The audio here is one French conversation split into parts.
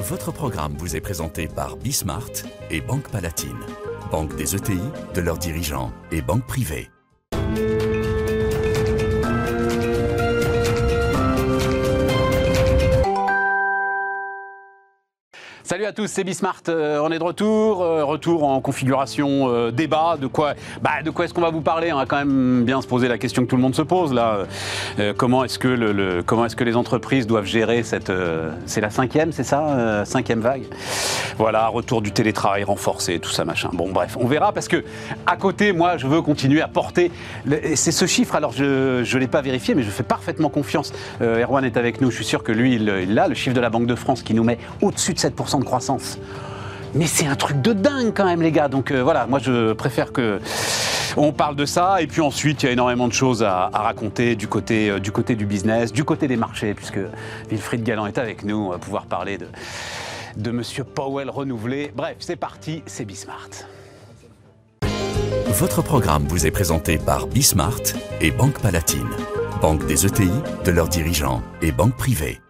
Votre programme vous est présenté par Bismart et Banque Palatine, banque des ETI, de leurs dirigeants et banque privée. Salut à tous, c'est Bismart. Euh, on est de retour, euh, retour en configuration euh, débat. De quoi, bah, de quoi est-ce qu'on va vous parler On va quand même bien se poser la question que tout le monde se pose là. Comment est-ce que les entreprises doivent gérer cette c'est la cinquième, c'est ça, cinquième vague? Voilà, retour du télétravail renforcé, tout ça machin. Bon bref, on verra parce que à côté, moi, je veux continuer à porter. C'est ce chiffre. Alors je je l'ai pas vérifié, mais je fais parfaitement confiance. Erwan est avec nous. Je suis sûr que lui, il l'a. Le chiffre de la Banque de France qui nous met au-dessus de 7% de Mais c'est un truc de dingue quand même, les gars. Donc euh, voilà, moi je préfère que on parle de ça. Et puis ensuite, il y a énormément de choses à, à raconter du côté, euh, du côté du business, du côté des marchés, puisque Wilfried Galland est avec nous. On va pouvoir parler de, de Monsieur Powell renouvelé. Bref, c'est parti, c'est Bismart. Votre programme vous est présenté par Bismart et Banque Palatine, banque des ETI, de leurs dirigeants et banque privée.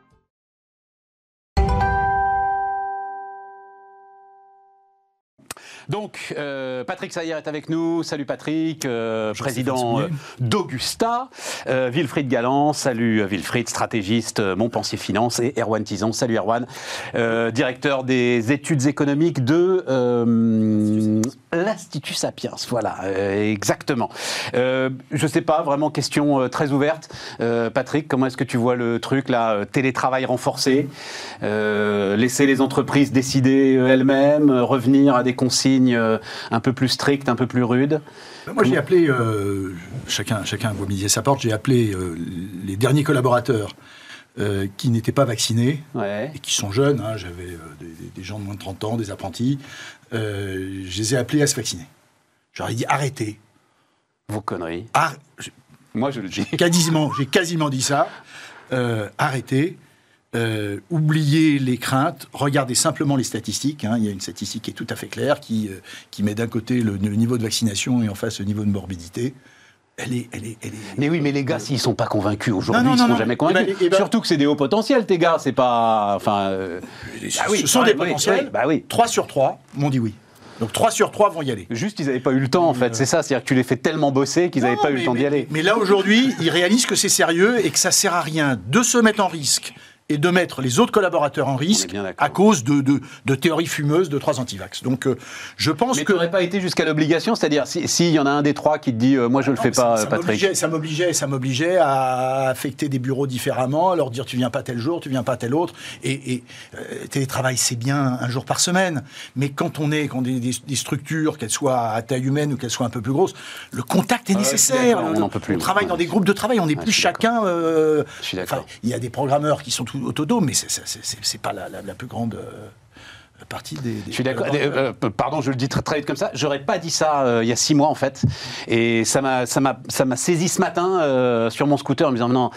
Donc, euh, Patrick Sayer est avec nous. Salut Patrick, euh, président euh, d'Augusta. Euh, Wilfried Galland, salut euh, Wilfried, stratégiste euh, Montpensier Finance. Et Erwan Tison, salut Erwan, euh, directeur des études économiques de euh, l'Institut Sapiens. Voilà, euh, exactement. Euh, je sais pas, vraiment question euh, très ouverte. Euh, Patrick, comment est-ce que tu vois le truc là euh, Télétravail renforcé, euh, laisser les entreprises décider elles-mêmes, revenir à des consignes un peu plus strictes, un peu plus rudes? Ben, Moi, j'ai appelé, chacun, chacun voit midi sa porte, j'ai appelé les derniers collaborateurs euh, qui n'étaient pas vaccinés Ouais. et qui sont jeunes. hein, J'avais euh, des, gens de moins de 30 ans, des apprentis. Euh, je les ai appelés à se vacciner. Je leur ai dit arrêtez. Vos conneries. Ar- Moi, je le dis. quasiment, j'ai quasiment dit ça. Arrêtez. Oubliez les craintes, regardez simplement les statistiques. hein. Il y a une statistique qui est tout à fait claire, qui, qui met d'un côté le, le niveau de vaccination et en face le niveau de morbidité. Elle est, elle est, elle est- Mais oui, mais les gars, s'ils sont pas convaincus aujourd'hui, ils seront non, non. jamais Eh convaincus. ben, eh ben- Surtout que c'est des hauts potentiels, tes gars. C'est pas, enfin. euh, ce bah oui, sont ouais, des potentiels. oui, bah oui. 3 sur 3 m'ont dit oui. Donc 3 sur 3 vont y aller. Juste, ils n'avaient pas eu le temps, en fait. C'est ça, c'est-à-dire que tu les fais tellement bosser qu'ils n'avaient pas eu le temps d'y aller. Mais là, aujourd'hui, ils réalisent que c'est sérieux et que ça sert à rien de se mettre en risque et de mettre les autres collaborateurs en risque à cause de, de, de théories fumeuses de trois antivax. Donc, euh, je pense Mais que... tu n'aurais pas été jusqu'à l'obligation, c'est-à-dire si- s'il y en a un des trois qui te dit euh, moi je le Non, fais ça- pas, ça Patrick. m'obligeait- Ça m'obligeait, ça m'obligeait à affecter des bureaux différemment, à leur dire tu viens pas tel jour, tu viens pas tel autre. Et, et, euh, télétravail, c'est bien un jour par semaine, mais quand on est, quand on est des, des structures, qu'elles soient à taille humaine ou qu'elles soient un peu plus grosses, le contact est Ah nécessaire. on n'en peut plus, On travaille dans des groupes de travail, on n'est Ouais, plus chacun. euh, Je suis d'accord. il y a des programmeurs qui sont tout autonomes, mais c'est pas la, la- la plus grande euh, partie des. des Je suis d'accord. Euh, euh, pardon, je le dis très, très vite comme ça. J'aurais pas dit ça euh, il y a six mois en fait, et ça m'a ça m'a ça m'a saisi ce matin euh, sur mon scooter en me disant non,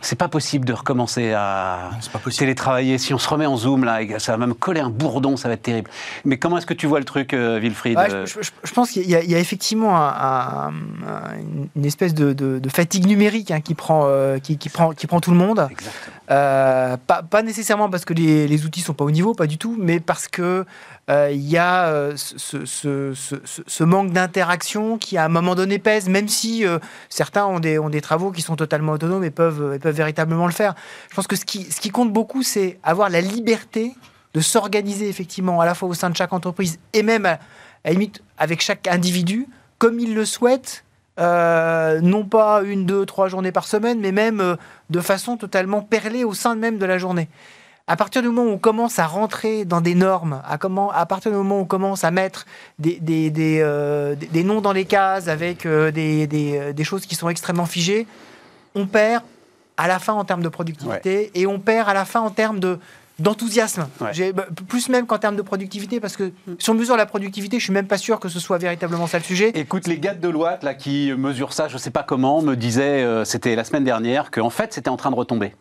c'est pas possible de recommencer à c'est pas possible. télétravailler. Si on se remet en zoom là, ça va même coller un bourdon, ça va être terrible. Mais comment est-ce que tu vois le truc, euh, Wilfried Ouais, je, je- je pense qu'il y, a- il y a effectivement un- un- un- une- une espèce de, de- de fatigue numérique hein, qui, prend, euh, qui, qui prend, qui prend tout le monde. Exactement. Euh, pas, nécessairement parce que les, outils sont pas au niveau, pas du tout, mais parce que euh, il y a euh, ce, manque d'interaction qui à un moment donné pèse, même si euh, certains ont des, travaux qui sont totalement autonomes et peuvent, véritablement le faire. Je pense que ce qui, compte beaucoup, c'est avoir la liberté de s'organiser effectivement à la fois au sein de chaque entreprise et même à, limite avec chaque individu comme il le souhaite. Euh, non pas une, deux, trois journées par semaine, mais même euh, de façon totalement perlée au sein même de la journée. À partir du moment où on commence à rentrer dans des normes, à, comment, à partir du moment où on commence à mettre des, des, des, euh, des- noms dans les cases avec des, des, des choses qui sont extrêmement figées, on perd à la fin en termes de productivité et on perd à la fin en termes de d'enthousiasme. Ouais. Bah, Plus même qu'en termes de productivité, parce que si on mesure la productivité, je suis même pas sûr que ce soit véritablement ça le sujet. Écoute, les gars de Deloitte là, qui mesurent ça, je sais pas comment, me disaient, euh, c'était la semaine dernière, qu'en fait c'était en train de retomber.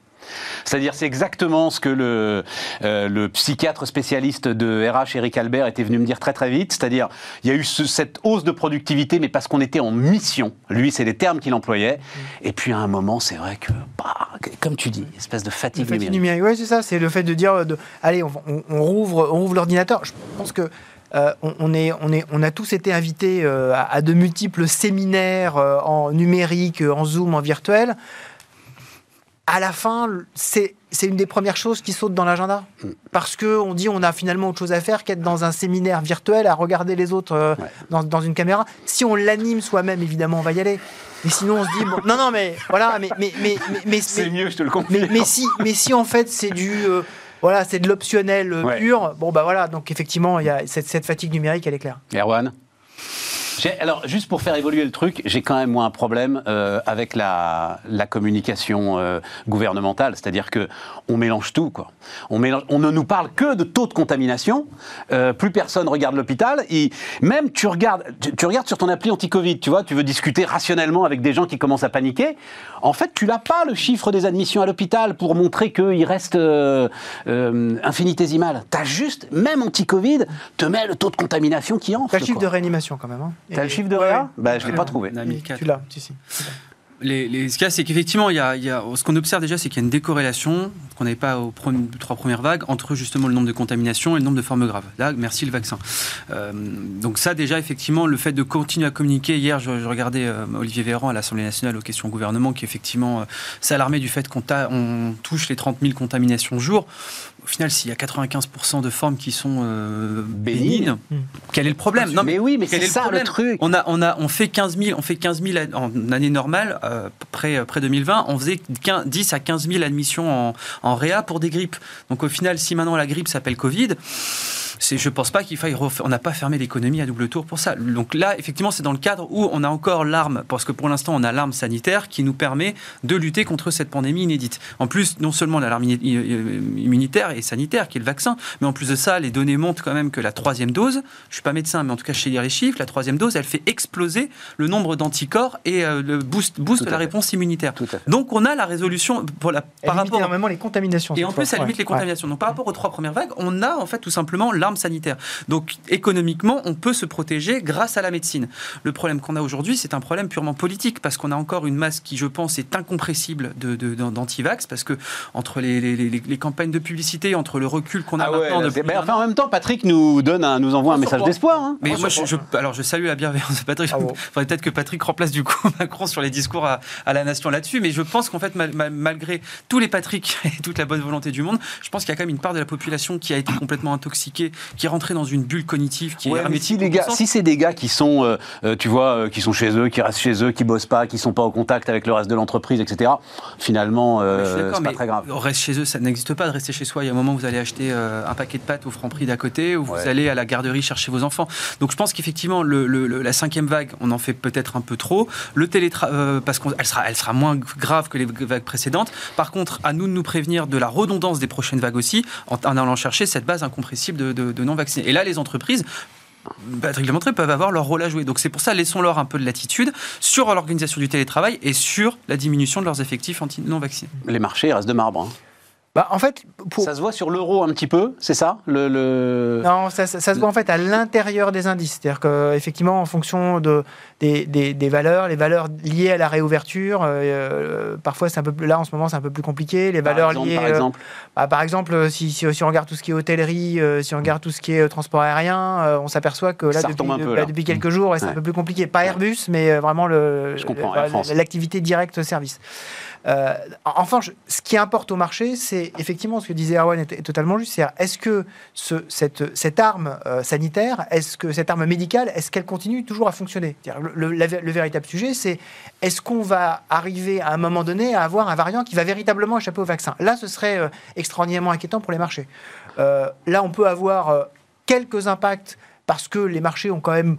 C'est-à-dire, c'est exactement ce que le, euh, le psychiatre spécialiste de RH, Eric Albert, était venu me dire très très vite. C'est-à-dire, il y a eu ce- cette hausse de productivité, mais parce qu'on était en mission. Lui, c'est les termes qu'il employait. Et puis, à un moment, c'est vrai que, bah, comme tu dis, espèce de fatigue fatigue numérique. numérique, ouais, c'est ça. C'est le fait de dire, de, allez, on, on- on rouvre, on rouvre l'ordinateur. Je pense que euh, on, on est, on est, on a tous été invités euh, à, à de multiples séminaires euh, en numérique, en Zoom, en virtuel. À la fin, c'est une des premières choses qui saute dans l'agenda. Parce qu'on dit on a finalement autre chose à faire qu'être dans un séminaire virtuel à regarder les autres euh, Ouais. dans, dans une caméra. Si on l'anime soi-même, évidemment, on va y aller. Mais sinon, on se dit, bon, non, non, mais voilà, mais, mais, mais, mais, mais- C'est mieux, je te le confirme. mais si, mais si en fait c'est du, euh, voilà, c'est de l'optionnel euh, Ouais. pur. Bon bah voilà, donc effectivement, y a cette, cette fatigue numérique, elle est claire. Erwan? Alors, juste pour faire évoluer le truc, j'ai quand même moi un problème euh, avec la, communication euh, gouvernementale, c'est-à-dire que on mélange tout, quoi. On, ne nous parle que de taux de contamination. euh, plus personne regarde l'hôpital. Même tu regardes, tu regardes sur ton appli anti-Covid, tu vois, tu veux discuter rationnellement avec des gens qui commencent à paniquer. En fait, tu n'as pas le chiffre des admissions à l'hôpital pour montrer qu'il reste euh, euh, infinitésimal. T'as juste, même anti-Covid, te met le taux de contamination qui enfle. T'as le chiffre quoi. de réanimation quand même. Hein. T'as Et- le chiffre de ouais, réa Bah, je l'ai Ouais. pas trouvé. Tu l'as, si, si. Ce qu'il y a, c'est qu'effectivement, ce qu'on observe déjà, c'est qu'il y a une décorrélation qu'on n'avait pas aux trois premières vagues entre justement le nombre de contaminations et le nombre de formes graves. Merci le vaccin. Euh, donc ça, déjà, effectivement, le fait de continuer à communiquer. Hier, je, regardais euh, Olivier Véran à l'Assemblée nationale aux questions au gouvernement qui, effectivement, euh, s'alarmait du fait qu'on touche les 30 000 contaminations jour. Au final, s'il y a 95% de formes qui sont euh, bénignes. Hmm. quel est le problème? Non, mais oui, mais c'est le ça le truc. on a, on a, on fait 15 000, on fait 15 000 en année normale, euh, près, près 2020, on faisait 15 10 à 15 000 admissions en, en réa pour des grippes. Donc au final, si maintenant la grippe s'appelle Covid, c'est, je pense pas qu'il faille, on n'a pas fermé l'économie à double tour pour ça. Donc là, effectivement, c'est dans le cadre où on a encore l'arme, parce que pour l'instant, on a l'arme sanitaire qui nous permet de lutter contre cette pandémie inédite. En plus, non seulement on a l'arme immunitaire et sanitaire, qui est le vaccin, mais en plus de ça, les données montrent quand même que la troisième dose, je suis pas médecin, mais en tout cas, je sais lire les chiffres, la troisième dose, elle fait exploser le nombre d'anticorps et euh, le boost, boost à la fait. réponse immunitaire. Tout à fait. Donc on a la résolution pour la, Elle par limite rapport énormément les contaminations. et en plus, fois. ça limite Ouais. les contaminations. Donc, par rapport aux trois premières vagues, on a en fait tout simplement l'arme sanitaire. Donc, économiquement, on peut se protéger grâce à la médecine. Le problème qu'on a aujourd'hui, c'est un problème purement politique parce qu'on a encore une masse qui, je pense, est incompressible de, de- d'anti-vax parce que entre les, les- les- les campaignes de publicité, entre le recul qu'on a Ah ouais, maintenant un enfin, en même temps, Patrick nous donne, un- nous envoie un message d'espoir. hein. mais moi, se je, je- alors je salue la bienveillance de Patrick. Ah bon. faudrait peut-être que Patrick remplace du coup Macron sur les discours à, à la nation là-dessus. Mais je pense qu'en fait, mal- mal- malgré tous les Patrick et toute la bonne volonté du monde, je pense qu'il y a quand même une part de la population qui a été complètement intoxiquée, qui est rentrée dans une bulle cognitive, qui Ouais, est si, hermétique. les au gars, sens- si c'est des gars qui sont, euh, euh, tu vois, euh, qui sont chez eux, qui restent chez eux, qui bossent pas, qui sont pas au contact avec le reste de l'entreprise, etc. Finalement, euh, c'est pas très grave. on reste chez eux, ça n'existe pas de rester chez soi. Il y a un moment où vous allez acheter un paquet de pâtes au franc prix d'à côté, ou Ouais. vous allez à la garderie chercher vos enfants. Donc je pense qu'effectivement, le, le- le- la cinquième vague, on en fait peut-être un peu trop. Le télétravail, parce qu'elle sera, elle sera moins grave que les vagues précédentes. Par contre, à nous de nous prévenir de la redondance des prochaines vagues aussi, en, en allant chercher cette base incompressible de, de- de non-vaccinés. Et là, les entreprises, Patrick montré, peuvent avoir leur rôle à jouer. Donc c'est pour ça, laissons-leur un peu de latitude sur l'organisation du télétravail et sur la diminution de leurs effectifs anti- non vaccinés. Les marchés restent de marbre. hein. Bah, en fait, pour... Ça se voit sur l'euro un petit peu, c'est ça le, le- Non, ça, ça- ça se voit en fait à l'intérieur des indices. C'est-à-dire qu'effectivement, en fonction de, des, des- des valeurs, les valeurs liées à la réouverture, euh, parfois c'est un peu plus, là en ce moment c'est un peu plus compliqué. Les par valeurs exemple, liées, par euh, exemple bah, par exemple, euh, si, si, si on regarde tout ce qui est hôtellerie, euh, si on regarde tout ce qui est euh, transport aérien, euh, on s'appelle que là, depuis, bah, depuis quelques jours, ouais, c'est Ouais. un peu plus compliqué. Pas Airbus, mais euh, vraiment le, le- l'activité directe service. Euh, enfin, ce qui importe au marché, c'est effectivement ce que disait Erwan est, totalement juste. C'est est-ce que ce- cette, arme euh, sanitaire, est-ce que cette arme médicale, est-ce qu'elle continue toujours à fonctionner? Le, véritable sujet, c'est est-ce qu'on va arriver à un moment donné à avoir un variant qui va véritablement échapper au vaccin? Là, ce serait euh, extraordinairement inquiétant pour les marchés. Là, on peut avoir quelques impacts parce que les marchés ont quand même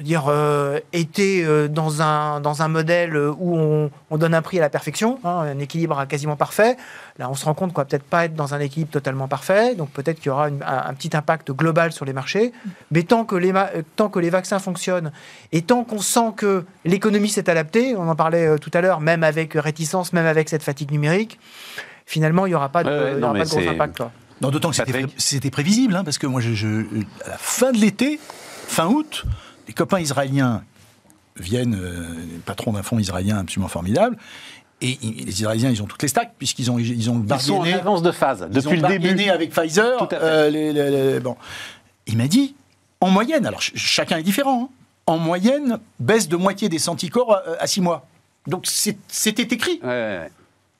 dire, euh, été euh, dans, un, dans un modèle où on, on donne un prix à la perfection, hein, un équilibre quasiment parfait. Là, on se rend compte qu'on va peut-être pas être dans un équilibre totalement parfait, donc peut-être qu'il y aura une- un, un petit impact global sur les marchés. Mais tant que les, euh, tant que les vaccins fonctionnent et tant qu'on sent que l'économie s'est adaptée, on en parlait euh, tout à l'heure, même avec réticence, même avec cette fatigue numérique, finalement, il n'y aura pas de, y non, aura mais pas de gros impact. quoi. Non, d'autant que c'était prévisible, hein, parce que moi, je, je- à la fin de l'été, fin août, les copains israéliens viennent, euh, les patrons d'un fonds israélien absolument formidable, et les Israéliens, ils ont toutes les stacks, puisqu'ils ont, ils ont Ils sont en avance de phase depuis le début. avec Pfizer. Tout à fait. euh, les- les- les- bon. Il m'a dit, en moyenne, alors ch- chacun est différent, hein, en moyenne, baisse de moitié des anticorps euh, à six mois. Donc c'était écrit. Ouais, ouais, ouais.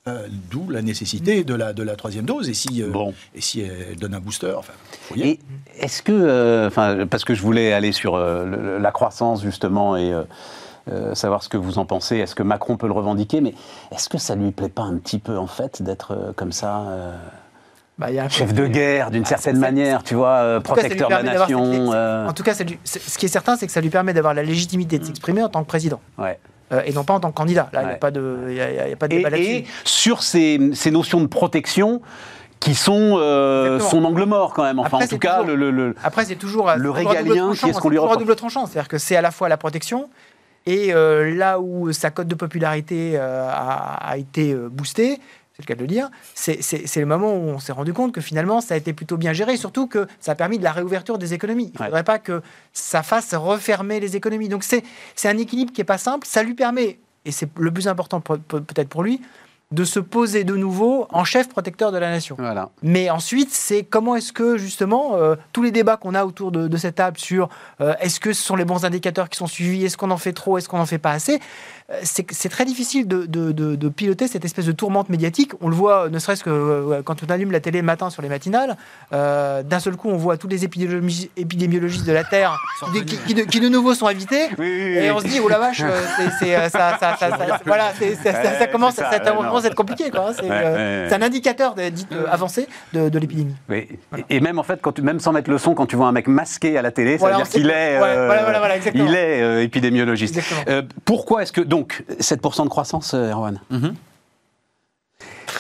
Euh, D'où la nécessité de la, de la troisième dose. Et si, euh, Bon. et si elle donne un booster, enfin, est-ce que, euh, enfin, parce que je voulais aller sur euh, le- la croissance justement et euh, euh, savoir ce que vous en pensez. Est-ce que Macron peut le revendiquer Mais est-ce que ça lui plaît pas un petit peu en fait d'être euh, comme ça euh, Bah, y a chef de guerre d'une Ah, certaine manière, tu vois, euh, cas, protecteur de la cette- nation euh, En tout cas, ça lui- c'est- ce qui est certain, c'est que ça lui permet d'avoir la légitimité de s'exprimer en tant que président. ouais. Euh, et non pas en tant que candidat. Là, il n'y Ouais. a pas de, y a- y a- il y a pas de Et, débat et là-dessus. sur ces, ces notions de protection qui sont euh, son angle mort quand même. Enfin, Après, en tout cas, toujours- le, le- Après, c'est toujours Le régalien, qui est-ce qu'on c'est lui reproche double tranchant. C'est-à-dire que c'est à la fois la protection et euh, là où sa cote de popularité euh, a, a été euh, boostée, c'est le cas de le dire, c'est- le moment où on s'est rendu compte que finalement ça a été plutôt bien géré, surtout que ça a permis de la réouverture des économies. Il ne Ouais. faudrait pas que ça fasse refermer les économies. Donc c'est un équilibre qui n'est pas simple. Ça lui permet, et c'est le plus important peut-être pour lui, de se poser de nouveau en chef protecteur de la nation. voilà. Mais ensuite, c'est comment est-ce que justement euh, tous les débats qu'on a autour de, de cette table sur euh, est-ce que ce sont les bons indicateurs qui sont suivis, est-ce qu'on en fait trop, est-ce qu'on en fait pas assez, euh, c'est très difficile de, de- de- de piloter cette espèce de tourmente médiatique. On le voit, ne serait-ce que quand on allume la télé le matin sur les matinales, d'un seul coup, on voit tous les épidémiologistes, épidémiologistes de la Terre qui, qui- qui de, qui de nouveau sont invités. Et on se dit, oh la vache, ça, commence, commence à être compliqué. quoi, hein. C'est Ouais, euh, ouais. c'est un indicateur de- dit euh, avancé de, de l'épidémie. Oui. Et et même en fait, quand tu, même sans mettre le son, quand tu vois un mec masqué à la télé, ça veut dire qu'il est, ouais, euh, voilà, voilà, voilà, exactement. il est euh, épidémiologiste. Euh, pourquoi est-ce que donc 7% de croissance, Erwan? Mhm.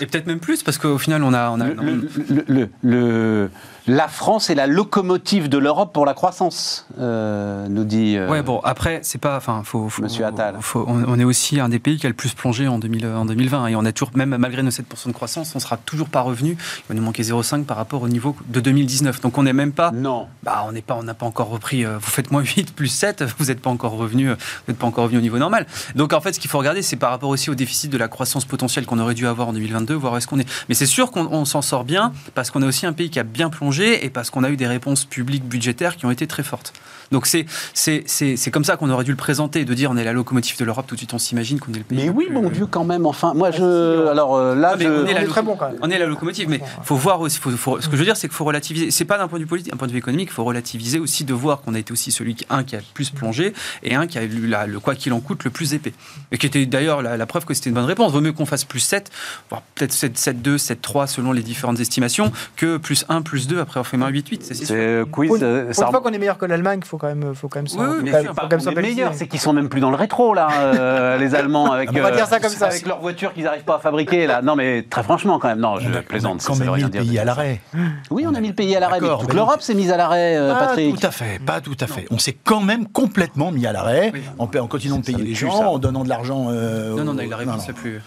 Et peut-être même plus, parce qu'au final, on a. On a le, le- le- le- le- La France est la locomotive de l'Europe pour la croissance, euh, nous dit. euh, Ouais, bon, après, c'est pas. Enfin, faut, faut- Monsieur Attal. faut- on, on est aussi un des pays qui a le plus plongé en, 2000, en 2020. Et on a toujours, même malgré nos 7% de croissance, on sera toujours pas revenu. Il va nous manquer 0,5 par rapport au niveau de 2019. Donc on n'est même pas. Non. Bah, on n'est pas, on n'a pas encore repris. euh, vous faites moins 8 plus 7, vous n'êtes pas encore revenu, euh, vous n'êtes pas encore revenu au niveau normal. Donc en fait, ce qu'il faut regarder, c'est par rapport aussi au déficit de la croissance potentielle qu'on aurait dû avoir en 2022, voir où est-ce qu'on est. Mais c'est sûr qu'on on s'en sort bien parce qu'on est aussi un pays qui a bien plongé et parce qu'on a eu des réponses publiques budgétaires qui ont été très fortes. Donc c'est c'est c'est c'est comme ça qu'on aurait dû le présenter, de dire on est la locomotive de l'Europe. Tout de suite, on s'imagine qu'on est le pays. Mais oui, plus- mon Dieu, quand même. Enfin, moi, je. Alors euh, là, Ah, je. on est, la est loco- très bon, quand même. on est la locomotive, mais faut voir aussi. faut- faut- ce que je veux dire, c'est qu'il faut relativiser. C'est pas d'un point de vue politique, d'un point de vue économique, il faut relativiser aussi de voir qu'on a été aussi celui qui un qui a le plus plongé et un qui a eu la- le quoi qu'il en coûte le plus épais. Et qui était d'ailleurs la, la preuve que c'était une bonne réponse. Vaut mieux qu'on fasse plus 7, voire peut-être 7, 7, 2, 7, 3 selon les différentes estimations, que plus 1, plus 2 après avoir fait moins 8, 8. C'est C'est sûr. euh, quiz. Pour une, euh, pour ça une fois qu'on est meilleur que l'Allemagne, il faut quand même, faut quand même Oui, oui, bien sûr. meilleur, c'est qu'ils sont même plus dans le rétro là, euh, les Allemands avec, On va dire ça comme ça, avec avec- leurs voitures qu'ils n'arrivent pas à fabriquer là. Non mais très franchement quand même, non, je plaisante. on a quand même rien mis le dire. pays à l'arrêt. Oui, on a mis le pays à l'arrêt. Toute l'Europe s'est mise à l'arrêt, euh, Pas Patrick. tout à fait, pas tout à fait. On s'est quand même complètement mis à l'arrêt en, continuant de payer les gens, en donnant de l'argent. euh, Non, non, on a réponse plus.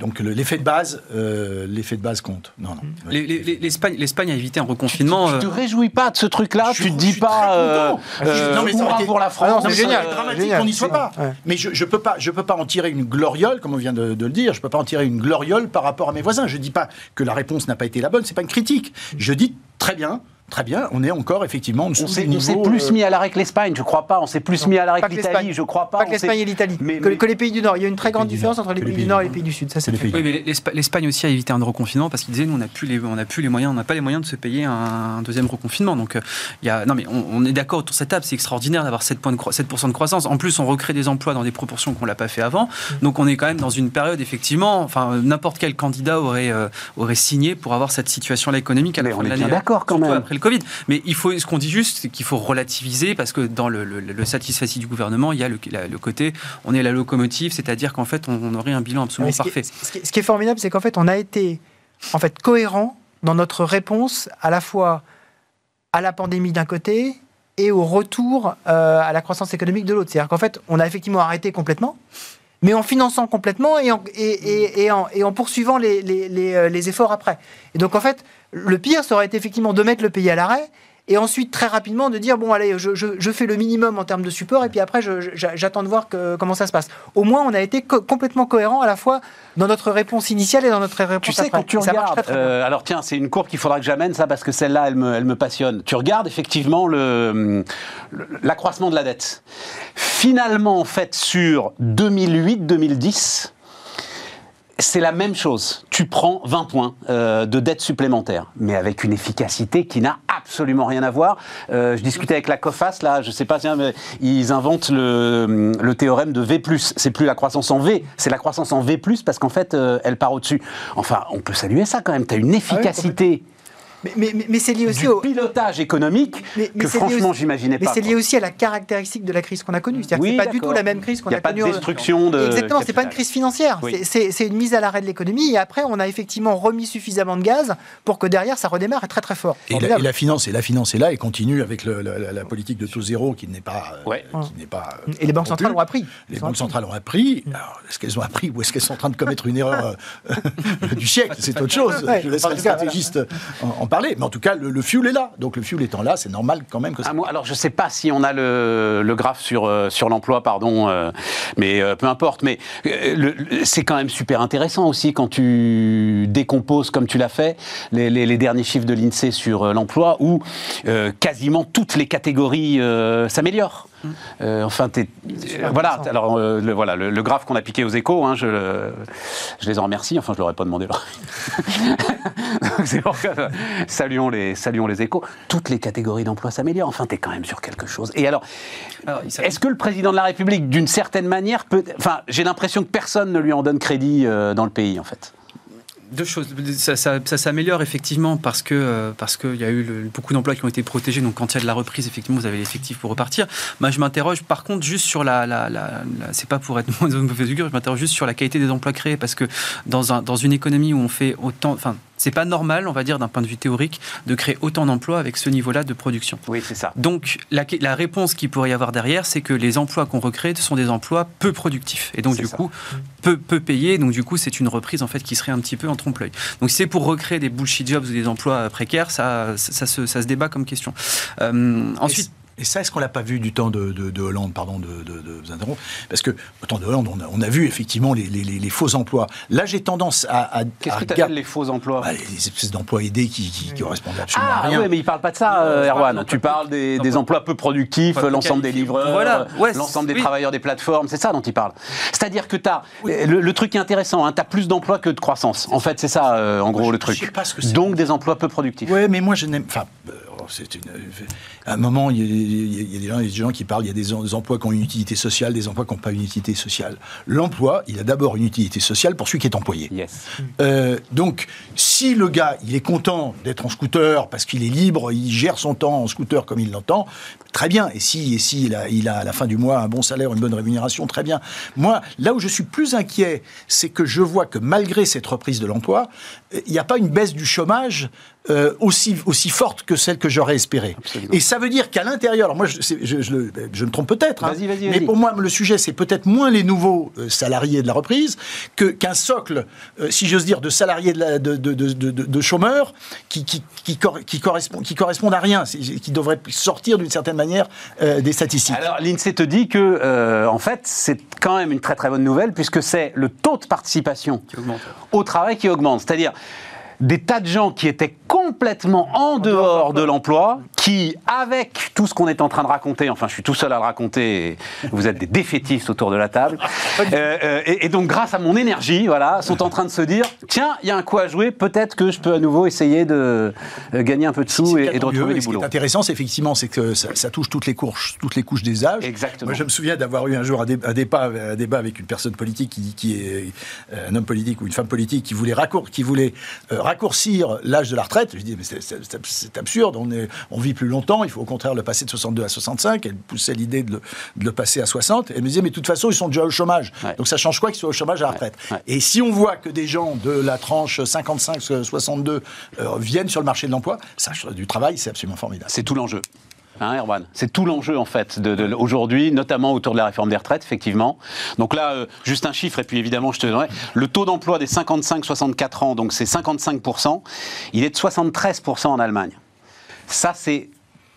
Donc le- l'effet de base, euh, l'effet de base compte. Non, non. Les- L'Espagne l'Espagne a évité un reconfinement. Tu te euh, réjouis pas de ce truc-là Je Tu te dis pas euh, euh, Non, mais ça été- pour la Ah non, France. c'est génial. dramatique qu'on n'y soit pas. Ouais. Mais je ne peux pas, je peux pas en tirer une gloriole, comme on vient de, de le dire. Je peux pas en tirer une gloriole par rapport à mes voisins. Je dis pas que la réponse n'a pas été la bonne. C'est pas une critique. Je dis très bien, très bien. On est encore effectivement en dessous On s'est du plus euh, mis à l'arrêt que l'Espagne, je crois pas. On s'est plus mis à l'arrêt que l'Italie, l'Espagne. je crois pas. Pas que l'Espagne et l'Italie, Mais- que, mais- que les pays du Nord. Il y a une très grande différence entre les pays pays du Nord et les pays du Sud. Ça, c'est Oui, mais l'Espa- l'Espagne aussi a évité un reconfinement parce qu'il disait nous on n'a plus les on n'a plus les moyens on n'a pas les moyens de se payer un, deuxième reconfinement donc euh, il y a non mais on, on est d'accord autour de cette table c'est extraordinaire d'avoir 7, points de, cro- 7% de croissance en plus on recrée des emplois dans des proportions qu'on l'a pas fait avant donc on est quand même dans une période effectivement enfin euh, n'importe quel candidat aurait euh, aurait signé pour avoir cette situation là économique Mais on est bien d'accord, quand même. Après le Covid mais il faut ce qu'on dit juste c'est qu'il faut relativiser parce que dans le, le, le satisfacit du gouvernement il y a le, la- le côté on est la locomotive c'est-à-dire qu'en fait on, on aurait un bilan absolument qui parfait est, ce qui est- ce qui est formidable, c'est qu'en fait, on a été en fait cohérent dans notre réponse à la fois à la pandémie d'un côté et au retour euh, à la croissance économique de l'autre. C'est-à-dire qu'en fait, on a effectivement arrêté complètement, mais en finançant complètement et en, poursuivant les efforts après. Et donc en fait, le pire, ça aurait été effectivement de mettre le pays à l'arrêt. Et ensuite, très rapidement, de dire, bon, allez, je, je- je fais le minimum en termes de support, et puis après, j'attends de voir que- comment ça se passe. Au moins, on a été co- complètement cohérent à la fois dans notre réponse initiale et dans notre réponse Tu sais, après. quand tu Et regardes, très, très bien. euh, alors tiens, c'est une courbe qu'il faudra que j'amène, ça, parce que celle-là, elle me, elle me passionne. Tu regardes effectivement le- le- l'accroissement de la dette. Finalement, en fait, sur 2008-2010, c'est la même chose. Tu prends 20 points euh, de dette supplémentaire, mais avec une efficacité qui n'a absolument rien à voir. Euh, je discutais avec la COFAS, là, je sais pas, tiens, mais ils inventent le, le théorème de V+. C'est plus la croissance en V, c'est la croissance en V+, parce qu'en fait, euh, elle part au-dessus. Enfin, on peut saluer ça quand même. Tu as une efficacité Mais, mais- mais- mais c'est lié aussi du au. pilotage économique mais- mais que c'est franchement, aussi- j'imaginais Mais pas. c'est quoi. lié aussi à la caractéristique de la crise qu'on a connue. C'est-à-dire que Oui, c'est pas du tout la même crise qu'on Il n'y a a pas de connue. en- destruction de. Exactement, c'est pas une crise financière. Oui. C'est- C'est c'est une mise à l'arrêt de l'économie et après on a effectivement remis suffisamment de gaz pour que derrière ça redémarre très très fort. Et la, Formidable. et la finance, et la finance est là et continue avec le- la, la- la politique de taux zéro qui n'est pas, euh, Ouais. qui n'est pas. euh, Et les banques centrales ont appris. Les banques centrales ont appris. Alors, est-ce qu'elles ont appris ou est-ce qu'elles sont en train de commettre une erreur euh, du siècle? C'est autre chose. Je laisserai En le tout cas, stratégiste en, Mais en tout cas, le, le fuel est là. Donc le fuel étant là, c'est normal quand même que ça. Ah, alors je sais pas si on a le, graphe sur, euh, sur l'emploi, pardon, euh, mais euh, peu importe. Mais c'est quand même super intéressant aussi quand tu décomposes comme tu l'as fait les, les- derniers chiffres de l'Insee sur l'emploi où quasiment toutes les catégories s'améliorent. Euh, enfin, t'es- voilà. Alors euh, le, voilà le, le graphe qu'on a piqué aux échos, hein, je, le- je les en remercie. Enfin, je leur ai pas demandé. leur- Donc, c'est pour que, euh, saluons les saluons les échos. Toutes les catégories d'emploi s'améliorent. Enfin, t'es quand même sur quelque chose. Et alors, est-ce que le président de la République, d'une certaine manière, peut. Enfin, j'ai l'impression que personne ne lui en donne crédit euh, dans le pays, en fait. Deux choses. Ça, s'améliore effectivement parce que euh, parce qu'il y a eu beaucoup d'emplois qui ont été protégés. Donc quand il y a de la reprise, effectivement, vous avez l'effectif pour repartir. Moi, je m'interroge par contre juste sur la. c'est pas pour être moins mauvais augure, je m'interroge juste sur la qualité des emplois créés parce que dans, un, dans une économie où on fait autant. C'est pas normal, on va dire, d'un point de vue théorique, de créer autant d'emplois avec ce niveau-là de production. Oui, c'est ça. Donc, la, la réponse qu'il pourrait y avoir derrière, c'est que les emplois qu'on recrée sont des emplois peu productifs. Et donc, du ça. coup, peu, peu payés. Donc, du coup, c'est une reprise, en fait, qui serait un petit peu en trompe-l'œil. Donc, si c'est pour recréer des bullshit jobs ou des emplois euh, précaires, ça, ça, ça se, ça se débat comme question. Euh, ensuite, Et ça, est-ce qu'on l'a pas vu du temps de, de- de Hollande, pardon, de, de- de vous interrompre Parce que au temps de Hollande, on a, on a vu effectivement les, les- les- les faux emplois. Là, j'ai tendance à, à, Qu'est-ce que tu regarder- appelles les faux emplois Bah, les espèces d'emplois aidés qui, qui, qui correspondent absolument à Ah rien. ouais, mais il parle pas de ça, euh, je Erwan. Tu parles des, emplois peu productifs, l'ensemble des livreurs, Voilà. Ouais, l'ensemble des oui. travailleurs des plateformes, c'est ça dont il parle. C'est-à-dire que tu as. Le, le truc est intéressant, tu as plus d'emplois que de croissance. En fait, c'est ça, euh, en gros, je- le je truc. sais pas ce que c'est. Donc des emplois peu productifs. Ouais, mais moi je n'aime. Enfin, euh, c'est une. À un moment, il y, a, y y des gens, qui parlent. Il y a des, em- des emplois qui ont une utilité sociale, des emplois qui n'ont pas une utilité sociale. L'emploi, il a d'abord une utilité sociale pour celui qui est employé. Yes. Euh, donc, si le gars, il est content d'être en scooter parce qu'il est libre, il gère son temps en scooter comme il l'entend, très bien. Et si, et si il, a, il a à la fin du mois un bon salaire, une bonne rémunération, très bien. Moi, là où je suis plus inquiet, c'est que je vois que malgré cette reprise de l'emploi, euh, il n'y a pas une baisse du chômage euh, aussi, aussi forte que celle que j'aurais espérée. Absolument. Et ça veut dire qu'à l'intérieur, alors moi je, c'est- je- je le- je me trompe peut-être, hein, Vas-y, vas-y, mais pour moi le sujet c'est peut-être moins les nouveaux euh, salariés de la reprise que, qu'un socle, euh, si j'ose dire, de salariés de, la- de, de, de, de- de chômeurs qui, qui, qui, cor- qui, correspond, qui correspondent à rien, qui devraient sortir d'une certaine manière euh, des statistiques. Alors l'INSEE te dit que, euh, en fait, c'est quand même une très très bonne nouvelle puisque c'est le taux de participation au travail qui augmente. C'est-à-dire des tas de gens qui étaient complètement en dehors de l'emploi, qui, avec tout ce qu'on est en train de raconter, enfin je suis tout seul à le raconter, et vous êtes des défaitistes autour de la table, euh, euh, et, et donc grâce à mon énergie, voilà, sont en train de se dire, tiens, il y a un coup à jouer, peut-être que je peux à nouveau essayer de euh, gagner un peu de sous et, de retrouver Et du Ce qui boulot. est intéressant, c'est effectivement, c'est que ça, ça touche toutes les couches, toutes les couches des âges. Exactement. Moi, je me souviens d'avoir eu un jour un, dé- un débat, un débat avec une personne politique qui, qui est un homme politique ou une femme politique qui voulait, raccour- qui voulait euh, raccourcir l'âge de la retraite. Je dis, mais c'est- absurde, on, est, on vit plus longtemps, il faut au contraire le passer de 62 à 65. Elle poussait l'idée de, le- de le passer à 60. Elle me disait, mais de toute façon, ils sont déjà au chômage. Ouais. Donc ça change quoi qu'ils soient au chômage à la retraite? Ouais. Et si on voit que des gens de la tranche 55-62 euh, viennent sur le marché de l'emploi, ça, du travail, c'est absolument formidable. C'est tout l'enjeu. Hein, Erwan? C'est tout l'enjeu en fait de, de- aujourd'hui, notamment autour de la réforme des retraites, effectivement. Donc là, euh, juste un chiffre, et puis évidemment, je te donnerai. Le taux d'emploi des 55-64 ans, donc c'est 55%, il est de 73% en Allemagne. Ça, c'est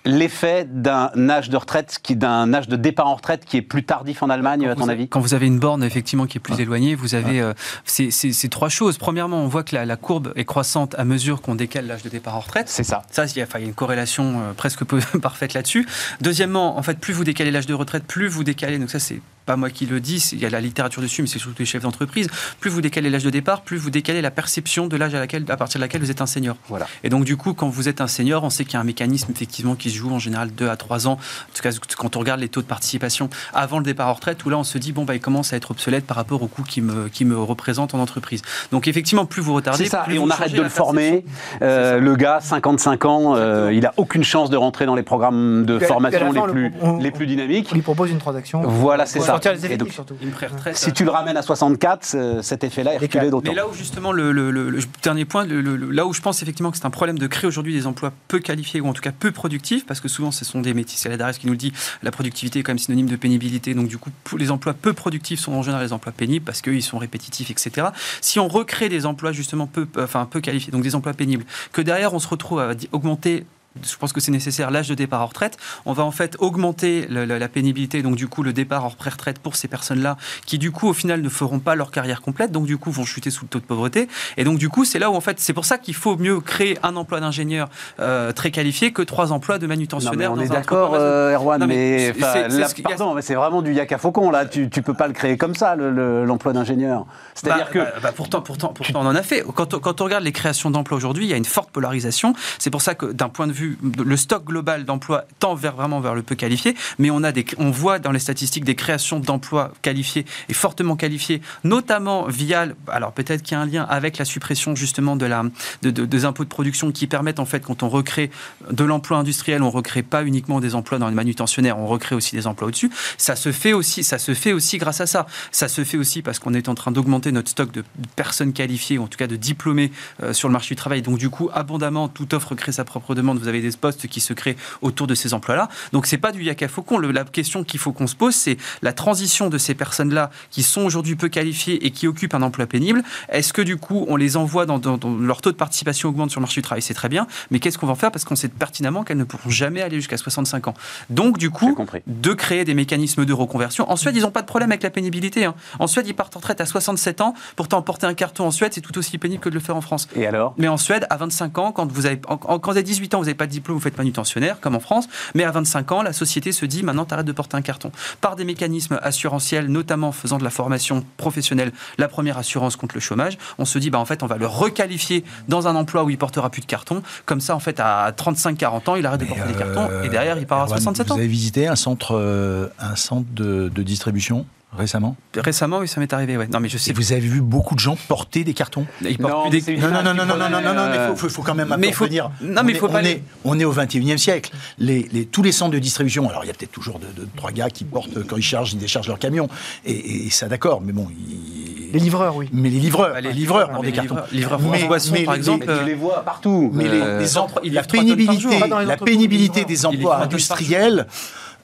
l'effet d'un âge de retraite, qui, d'un âge de départ en retraite qui est plus tardif en Allemagne, à ton avis? quand vous avez une borne effectivement qui est plus éloignée, vous avez euh, ces, ces- ces trois choses. Premièrement, on voit que la, la courbe est croissante à mesure qu'on décale l'âge de départ en retraite. C'est ça. Ça, il y, a, enfin, il y a une corrélation euh, presque peu parfaite là-dessus. Deuxièmement, en fait, plus vous décalez l'âge de retraite, plus vous décalez, donc ça c'est pas moi qui le dis, il y a la littérature dessus, mais c'est surtout les chefs d'entreprise, plus vous décalez l'âge de départ, plus vous décalez la perception de l'âge à, laquelle- à partir de laquelle vous êtes un senior. Voilà. Et donc du coup, quand vous êtes un senior, on sait qu'il y a un mécanisme effectivement qui se joue en général 2 à 3 ans, en tout cas quand on regarde les taux de participation avant le départ en retraite, où là on se dit, bon, bah, il commence à être obsolète par rapport au coût qui me, qui me représente en entreprise. Donc effectivement, plus vous retardez, ça, plus et vous on arrête de le former. Euh, le gars, 55 ans, euh, il a aucune chance de rentrer dans les programmes de formation les plus, on- les plus dynamiques. On lui propose une transaction. Voilà, c'est ça. sortir les Et donc, surtout. Une. Si tu le ramènes à 64, euh, cet effet-là est reculé d'autant. Mais là où justement, le, le- le- le dernier point, le- le- le- là où je pense effectivement que c'est un problème de créer aujourd'hui des emplois peu qualifiés ou en tout cas peu productifs, parce que souvent ce sont des métiers, c'est la DARES qui nous dit, la productivité est quand même synonyme de pénibilité, donc du coup les emplois peu productifs sont en général les emplois pénibles parce qu'ils sont répétitifs, etc. Si on recrée des emplois justement peu, peu qualifiés, donc des emplois pénibles, que derrière on se retrouve à augmenter je pense que c'est nécessaire, l'âge de départ en retraite. On va en fait augmenter le- la pénibilité, donc du coup le départ en pré-retraite pour ces personnes-là, qui du coup au final ne feront pas leur carrière complète, donc du coup vont chuter sous le taux de pauvreté. Et donc du coup c'est là où en fait c'est pour ça qu'il faut mieux créer un emploi d'ingénieur euh, très qualifié que trois emplois de Non, mais manutentionnaire. on dans est d'accord, euh, Erwan, Non, mais mais, c'est- là, ce a- pardon, mais c'est vraiment du yak à faucon, là. Tu, tu peux pas le créer comme ça, le- le- l'emploi d'ingénieur. C'est-à-dire Bah, que. bah, bah, pourtant, pourtant, pourtant, on en a fait. Quand on regarde les créations d'emplois aujourd'hui, il y a une forte polarisation. C'est pour ça que, d'un point de vue, le stock global d'emplois tend vers, vraiment vers le peu qualifié. Mais on, a des, on voit dans les statistiques des créations d'emplois qualifiés et fortement qualifiés, notamment via, alors peut-être qu'il y a un lien avec la suppression justement de la, de, de- des impôts de production qui permettent en fait, quand on recrée de l'emploi industriel, on recrée pas uniquement des emplois dans les manutentionnaires, on recrée aussi des emplois au-dessus. Ça se fait aussi, ça se fait aussi grâce à ça. Ça se fait aussi parce qu'on est en train d'augmenter notre stock de personnes qualifiées, ou en tout cas de diplômés euh, sur le marché du travail. Donc du coup, abondamment, toute offre crée sa propre demande. Vous avez des postes qui se créent autour de ces emplois-là. Donc c'est pas du yak à faucon. Le- La question qu'il faut qu'on se pose, c'est la transition de ces personnes-là qui sont aujourd'hui peu qualifiées et qui occupent un emploi pénible. Est-ce que du coup, on les envoie dans, dans- dans- leur taux de participation augmente sur le marché du travail? C'est très bien. Mais qu'est-ce qu'on va en faire? Parce qu'on sait pertinemment qu'elles ne pourront jamais aller jusqu'à 65 ans. Donc du coup, de créer des mécanismes de reconversion. En Suède, ils n'ont pas de problème avec la pénibilité. hein. En Suède, ils partent en retraite à 67 ans. Pourtant, porter un carton en Suède, c'est tout aussi pénible que de le faire en France. Et alors? Mais en Suède, à 25 ans, quand vous avez, quand vous avez 18 ans, vous n'avez pas de diplôme, vous faites manutentionnaire, comme en France. Mais à 25 ans, la société se dit maintenant, t'arrêtes de porter un carton. Par des mécanismes assurantiels, notamment en faisant de la formation professionnelle, la première assurance contre le chômage, on se dit, bah, en fait, on va le requalifier dans un emploi où il portera plus de carton. Comme ça, en fait, à 35-40 ans, il arrête de porter des cartons et derrière, il part à Erwan, 67 vous ans. avez visité un centre, euh, un centre de, de distribution? Récemment Récemment, oui, ça m'est arrivé, ouais. Non, mais je sais Et vous avez vu beaucoup de gens porter des cartons? Il porte Non, des- Non, non, non, non, non, non, non, non, non, mais faut, faut quand même Mais faut- revenir. non, mais On il faut est- pas on les- est, on est au 21e siècle. Les, les- tous les centres de distribution, alors il y a peut-être toujours de, de- trois gars qui portent, quand ils chargent, ils déchargent leur camion. Et, et ça, d'accord, mais bon. ils- Les livreurs, oui. Mais les livreurs, Bah, les, livreurs portent des cartons. livreurs- Mais- Boisson, mais par exemple, Mais tu les vois partout. Mais les, Euh, la pénibilité, la pénibilité des emplois industriels,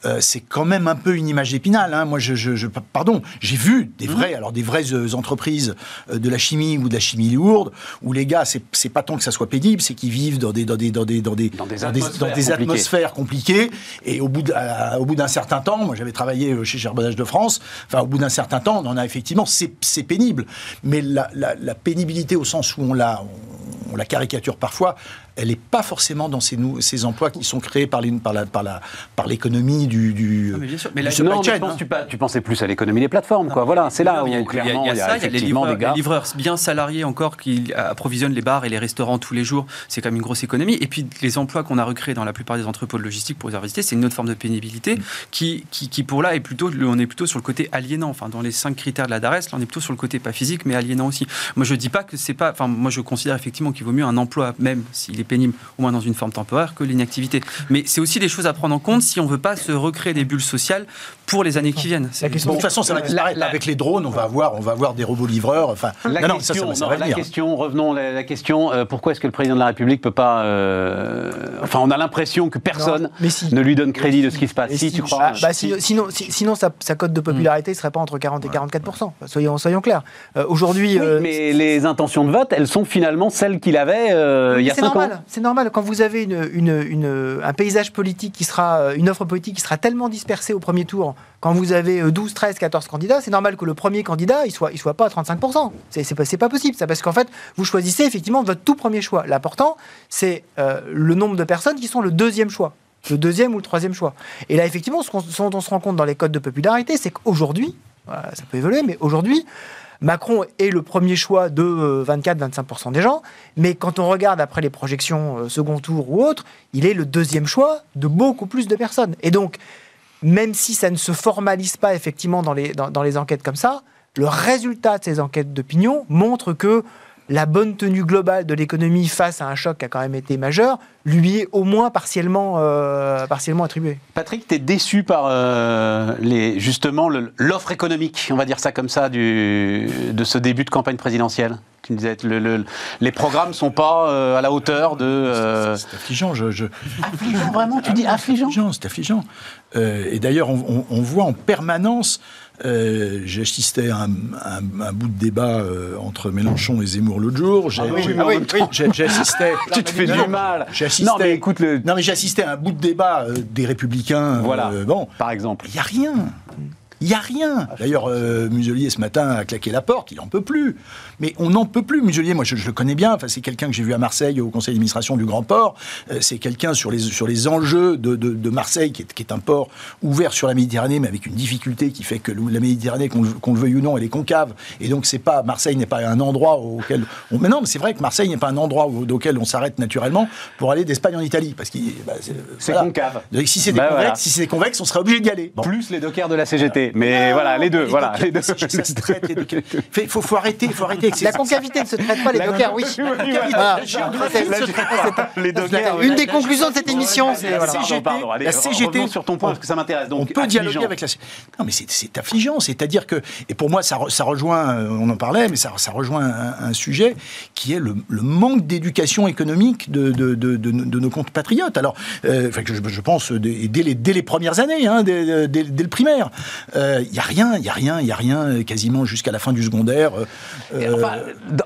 euh, c'est quand même un peu une image d'épinal. hein. Moi, je, je- je- pardon, j'ai vu des vrais, alors des vraies euh, entreprises euh, de la chimie ou de la chimie lourde, où les gars, c'est pas tant que ça soit pénible, c'est qu'ils vivent dans des dans des dans des dans des Dans des dans atmosphères dans des compliquées. atmosphères compliquées. Et au bout d'un au bout d'un certain temps, moi, j'avais travaillé chez Charbonnage de France. Enfin, au bout d'un certain temps, on en a effectivement, c'est c'est pénible. Mais la, la- la pénibilité au sens où on la on, on la caricature parfois, elle n'est pas forcément dans ces, ces emplois qui sont créés par les- par la- par la- par l'économie du, du, Ah, mais bien sûr. Mais du là, supply non, mais chain, je pense hein. tu, pensais plus à l'économie des plateformes, quoi. Voilà, c'est là où il y a- clairement il y a, ça, il y a les livreurs, des gars. les livreurs bien salariés encore qui approvisionnent les bars et les restaurants tous les jours. C'est quand même une grosse économie. Et puis les emplois qu'on a recréés dans la plupart des entrepôts de logistique pour les avoir visités, c'est une autre forme de pénibilité qui, qui, qui, pour là est plutôt, on est plutôt sur le côté aliénant. Enfin, dans les cinq critères de la DARES, là, on est plutôt sur le côté pas physique mais aliénant aussi. Moi, je dis pas que c'est pas. Enfin, moi, je considère effectivement qu'il vaut mieux un emploi, même s'il est pénible, au moins dans une forme temporaire, que l'inactivité. Mais c'est aussi des choses à prendre en compte si on veut pas se recréer des bulles sociales pour les années qui viennent. La question, de toute façon, ça va disparaître. Avec les drones, on va avoir, on va avoir des robots livreurs. Enfin, la non, question, non, ça, ça, ça non, va la venir. question, revenons à la question. euh, pourquoi est-ce que le président de la République peut pas euh, Enfin, on a l'impression que personne Non, mais si. ne lui donne crédit de ce qui se passe. Si, tu crois Ah, bah, si- sinon, si- sinon sa, sa cote de popularité ne serait pas entre 40 et 44 Soyons, soyons clairs. Euh, Aujourd'hui, Oui, euh, mais les intentions de vote, elles sont finalement celles qu'il avait euh, il y a c'est 5 ans. normal. C'est normal. Quand vous avez une, une- une- un paysage politique qui sera, une offre politique qui sera tellement dispersée au premier tour, quand vous avez euh, 12, 13, 14 candidats, c'est normal que le premier candidat, il soit, il soit pas à 35 C'est c'est pas, pas possible. Ça parce qu'en fait, vous choisissez effectivement votre tout premier choix. L'important, c'est euh, le nombre de personnes qui sont le deuxième choix. Le deuxième ou le troisième choix. Et là, effectivement, ce, dont on se rend compte dans les codes de popularité, c'est qu'aujourd'hui, ça peut évoluer, mais aujourd'hui, Macron est le premier choix de euh, 24-25% des gens, mais quand on regarde après les projections euh, second tour ou autres, il est le deuxième choix de beaucoup plus de personnes. Et donc, même si ça ne se formalise pas effectivement dans les, enquêtes comme ça, le résultat de ces enquêtes d'opinion montre que la bonne tenue globale de l'économie face à un choc qui a quand même été majeur, lui est au moins partiellement, euh, partiellement attribué. Patrick, tu es déçu par euh, les, justement le- l'offre économique, on va dire ça comme ça, du, de ce début de campagne présidentielle? Tu me disais, le- le- les programmes ne sont pas euh, à la hauteur de... euh, C'est affligeant. Je, je- Affligeant, vraiment Tu dis affligeant C'est affligeant. Euh, et d'ailleurs, on, on- on voit en permanence. Euh, J'assistais à un, un- un bout de débat euh, entre Mélenchon et Zemmour l'autre jour. J'ai- oui, j'ai- mais en même temps- j'ai- J'assistais. Tu te fais du mal. J'assistais. Non, mais écoute, le, Non, mais j'assistais à un bout de débat euh, des Républicains. euh, Voilà. bon, par exemple. il n'y a rien. Il n'y a rien. D'ailleurs, euh, Muselier, ce matin, a claqué la porte. Il n'en peut plus. Mais on n'en peut plus. Muselier, moi, je, je le connais bien. Enfin, c'est quelqu'un que j'ai vu à Marseille, au conseil d'administration du Grand Port. Euh, c'est quelqu'un sur les, sur les enjeux de, de- de Marseille, qui est, qui est un port ouvert sur la Méditerranée, mais avec une difficulté qui fait que la Méditerranée, qu'on le- veuille ou non, elle est concave. Et donc, c'est pas, Marseille n'est pas un endroit auquel. On, mais non, mais c'est vrai que Marseille n'est pas un endroit où- auquel on s'arrête naturellement pour aller d'Espagne en Italie. Parce que bah, c'est voilà. concave. Donc, si c'est des Bah, voilà. si c'est des convexes, on serait obligé d'y aller. Bon. Plus les dockers de la CGT. Mais voilà, les deux. Voilà, les deux. Ça se traite, les dockers. Fait- faut, faut arrêter, faut arrêter avec ces- La concavité ne se traite pas, les dockers, oui. Oui, voilà. Voilà. Une des conclusions de cette émission, c'est La voilà. CGT, CGT, sur ton point parce que ça m'intéresse. On peut dialoguer avec la. Non, mais c'est- affligeant. C'est-à-dire que, et pour moi, ça, re- ça rejoint, euh, on en parlait, mais ça, ça rejoint un, sujet qui est le, manque d'éducation économique de, de, de, de- de nos compatriotes. Alors, euh, je, pense dès, dès les, premières années, hein, dès- dès le primaire, il n'y a rien, il n'y a rien, il y a rien, euh, quasiment jusqu'à la fin du secondaire. euh, euh, enfin,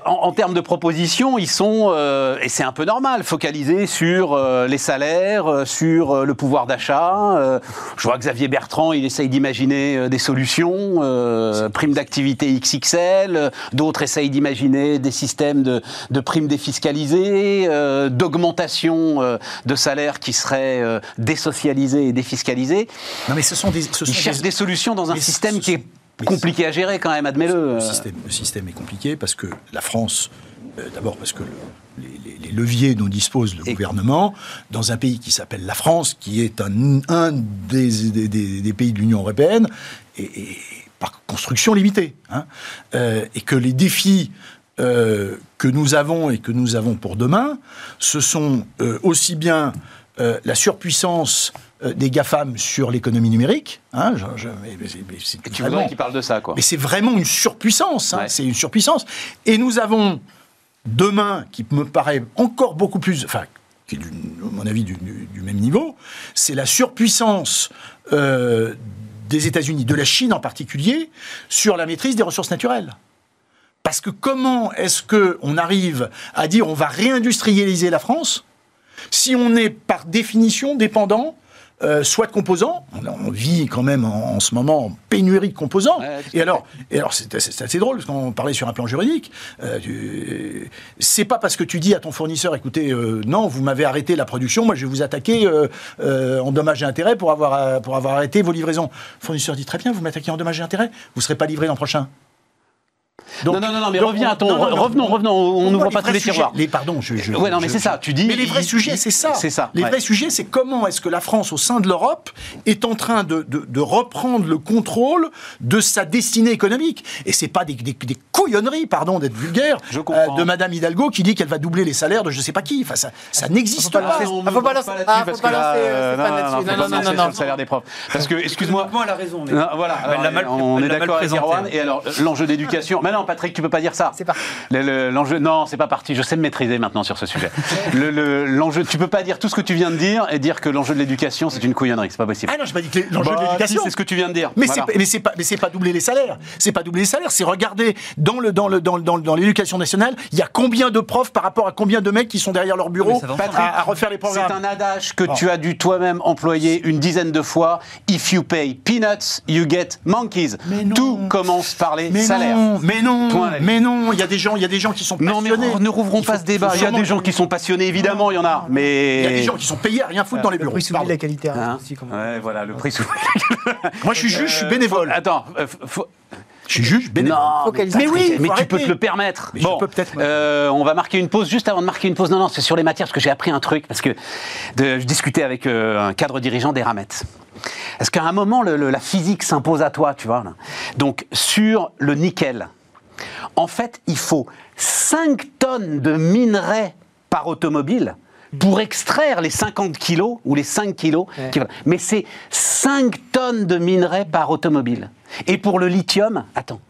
en, en termes de propositions, ils sont, euh, et c'est un peu normal, focalisés sur euh, les salaires, euh, sur euh, le pouvoir d'achat. Euh, je vois Xavier Bertrand, il essaye d'imaginer euh, des solutions, euh, primes d'activité XXL, euh, d'autres essayent d'imaginer des systèmes de, de primes défiscalisées, euh, d'augmentation euh, de salaires qui seraient euh, désocialisés et défiscalisés. non, mais ce sont des. Ce Ils sont cherchent des solutions dans un mais système ce qui est compliqué à gérer quand même, admets-le. Le système, le système est compliqué parce que la France, euh, d'abord parce que le- les, les- les leviers dont dispose le Et- gouvernement, dans un pays qui s'appelle la France, qui est un, un des, des- des- des pays de l'Union européenne, et, et par construction limitée, hein, euh, et que les défis euh, que nous avons et que nous avons pour demain, ce sont euh, aussi bien euh, la surpuissance euh, des GAFAM sur l'économie numérique. hein, je- je- mais- mais c'est- Et tu vraiment- voudrais qu'il parle de ça, quoi. mais c'est vraiment une surpuissance. hein, Ouais. C'est une surpuissance. Et nous avons demain, qui me paraît encore beaucoup plus, enfin, qui est, à mon avis, du, même niveau, c'est la surpuissance euh, des États-Unis, de la Chine en particulier, sur la maîtrise des ressources naturelles. Parce que comment est-ce que on arrive à dire on va réindustrialiser la France si on est par définition dépendant euh, soit de composants, on, on vit quand même en, en ce moment en pénurie de composants. Ouais, et alors, et alors c'est assez drôle parce qu'on parlait sur un plan juridique. Euh, c'est pas parce que tu dis à ton fournisseur, écoutez, euh, non, vous m'avez arrêté la production, moi je vais vous attaquer en dommages et intérêts pour avoir pour avoir arrêté vos livraisons. Le fournisseur dit très bien, vous m'attaquez en dommages et intérêts, vous serez pas livré l'an prochain. Donc- non, non, non, non, mais donc, reviens on- à ton. non, non, non. revenons, revenons, on n'ouvre pas tous les sujets tiroirs. Les, pardon, je, je- Ouais, non, mais c'est ça, tu dis- Mais les vrais il- sujets, il- c'est ça. c'est ça, Les ouais. vrais sujets, c'est comment est-ce que la France, au sein de l'Europe, est en train de, de- de reprendre le contrôle de sa destinée économique. Et c'est pas des, des- des couillonneries, pardon d'être vulgaire, Je comprends. de Madame Hidalgo qui dit qu'elle va doubler les salaires de je sais pas qui. Enfin, ça, ça n'existe Faut pas pas. lancer- on Ah, me faut pas lance lancer- ah, faut pas lancer, euh, euh, non, non, non, Non, le salaire des profs. Parce que, excuse-moi. Économiquement, elle a raison. voilà, on est d'accord avec présenté. Erwan. Et alors, l'enjeu d'éducation. Mais non, Patrick, tu peux pas dire ça. C'est parti. Le- le- L'enjeu, non, c'est pas parti. Je sais me maîtriser maintenant sur ce sujet. Le- le- L'enjeu, tu peux pas dire tout ce que tu viens de dire et dire que l'enjeu de l'éducation c'est une couillonnerie. C'est pas possible. Ah non, j'ai pas dit que l'enjeu Bah, de l'éducation. si, c'est ce que tu viens de dire. Mais Voilà. c'est mais c'est pas mais c'est pas doubler les salaires. C'est pas doubler les salaires. C'est regarder dans le dans le dans le- dans, le- dans l'éducation nationale, il y a combien de profs par rapport à combien de mecs qui sont derrière leur bureau ensemble. à, à refaire les C'est programmes. un adage que tu as dû toi-même employer une dizaine de fois. If you pay peanuts, you get monkeys. Mais non. Tout commence par les Mais salaires. non, mais non, Mais non. Il y a des gens, il y a des gens qui sont Non, mais passionnés. ne rouvrons Il pas ce débat. Il y a des gens qui sont passionnés, évidemment, il y en a. Mais Il y a des gens qui sont payés à rien foutre dans les Le bureaux. prix soumis la qualité. hein, Hein aussi, voilà, le prix. Moi, je suis juge, je suis bénévole. Attends, euh, faut- Je suis juge, bénévole. Non, mais, Mais oui, mais tu peux te le permettre. Mais je peux euh, on va marquer une pause. Juste avant de marquer une pause, non, non, c'est sur les matières parce que j'ai appris un truc parce que de- je discutais avec euh, un cadre dirigeant des Ramettes. Est-ce qu'à un moment le- le- la physique s'impose à toi, tu vois là Donc sur le nickel, en fait, il faut 5 tonnes de minerais par automobile pour extraire les 50 kilos ou les 5 kilos. Ouais. qui- Mais c'est 5 tonnes de minerais par automobile. Et pour le lithium, attends,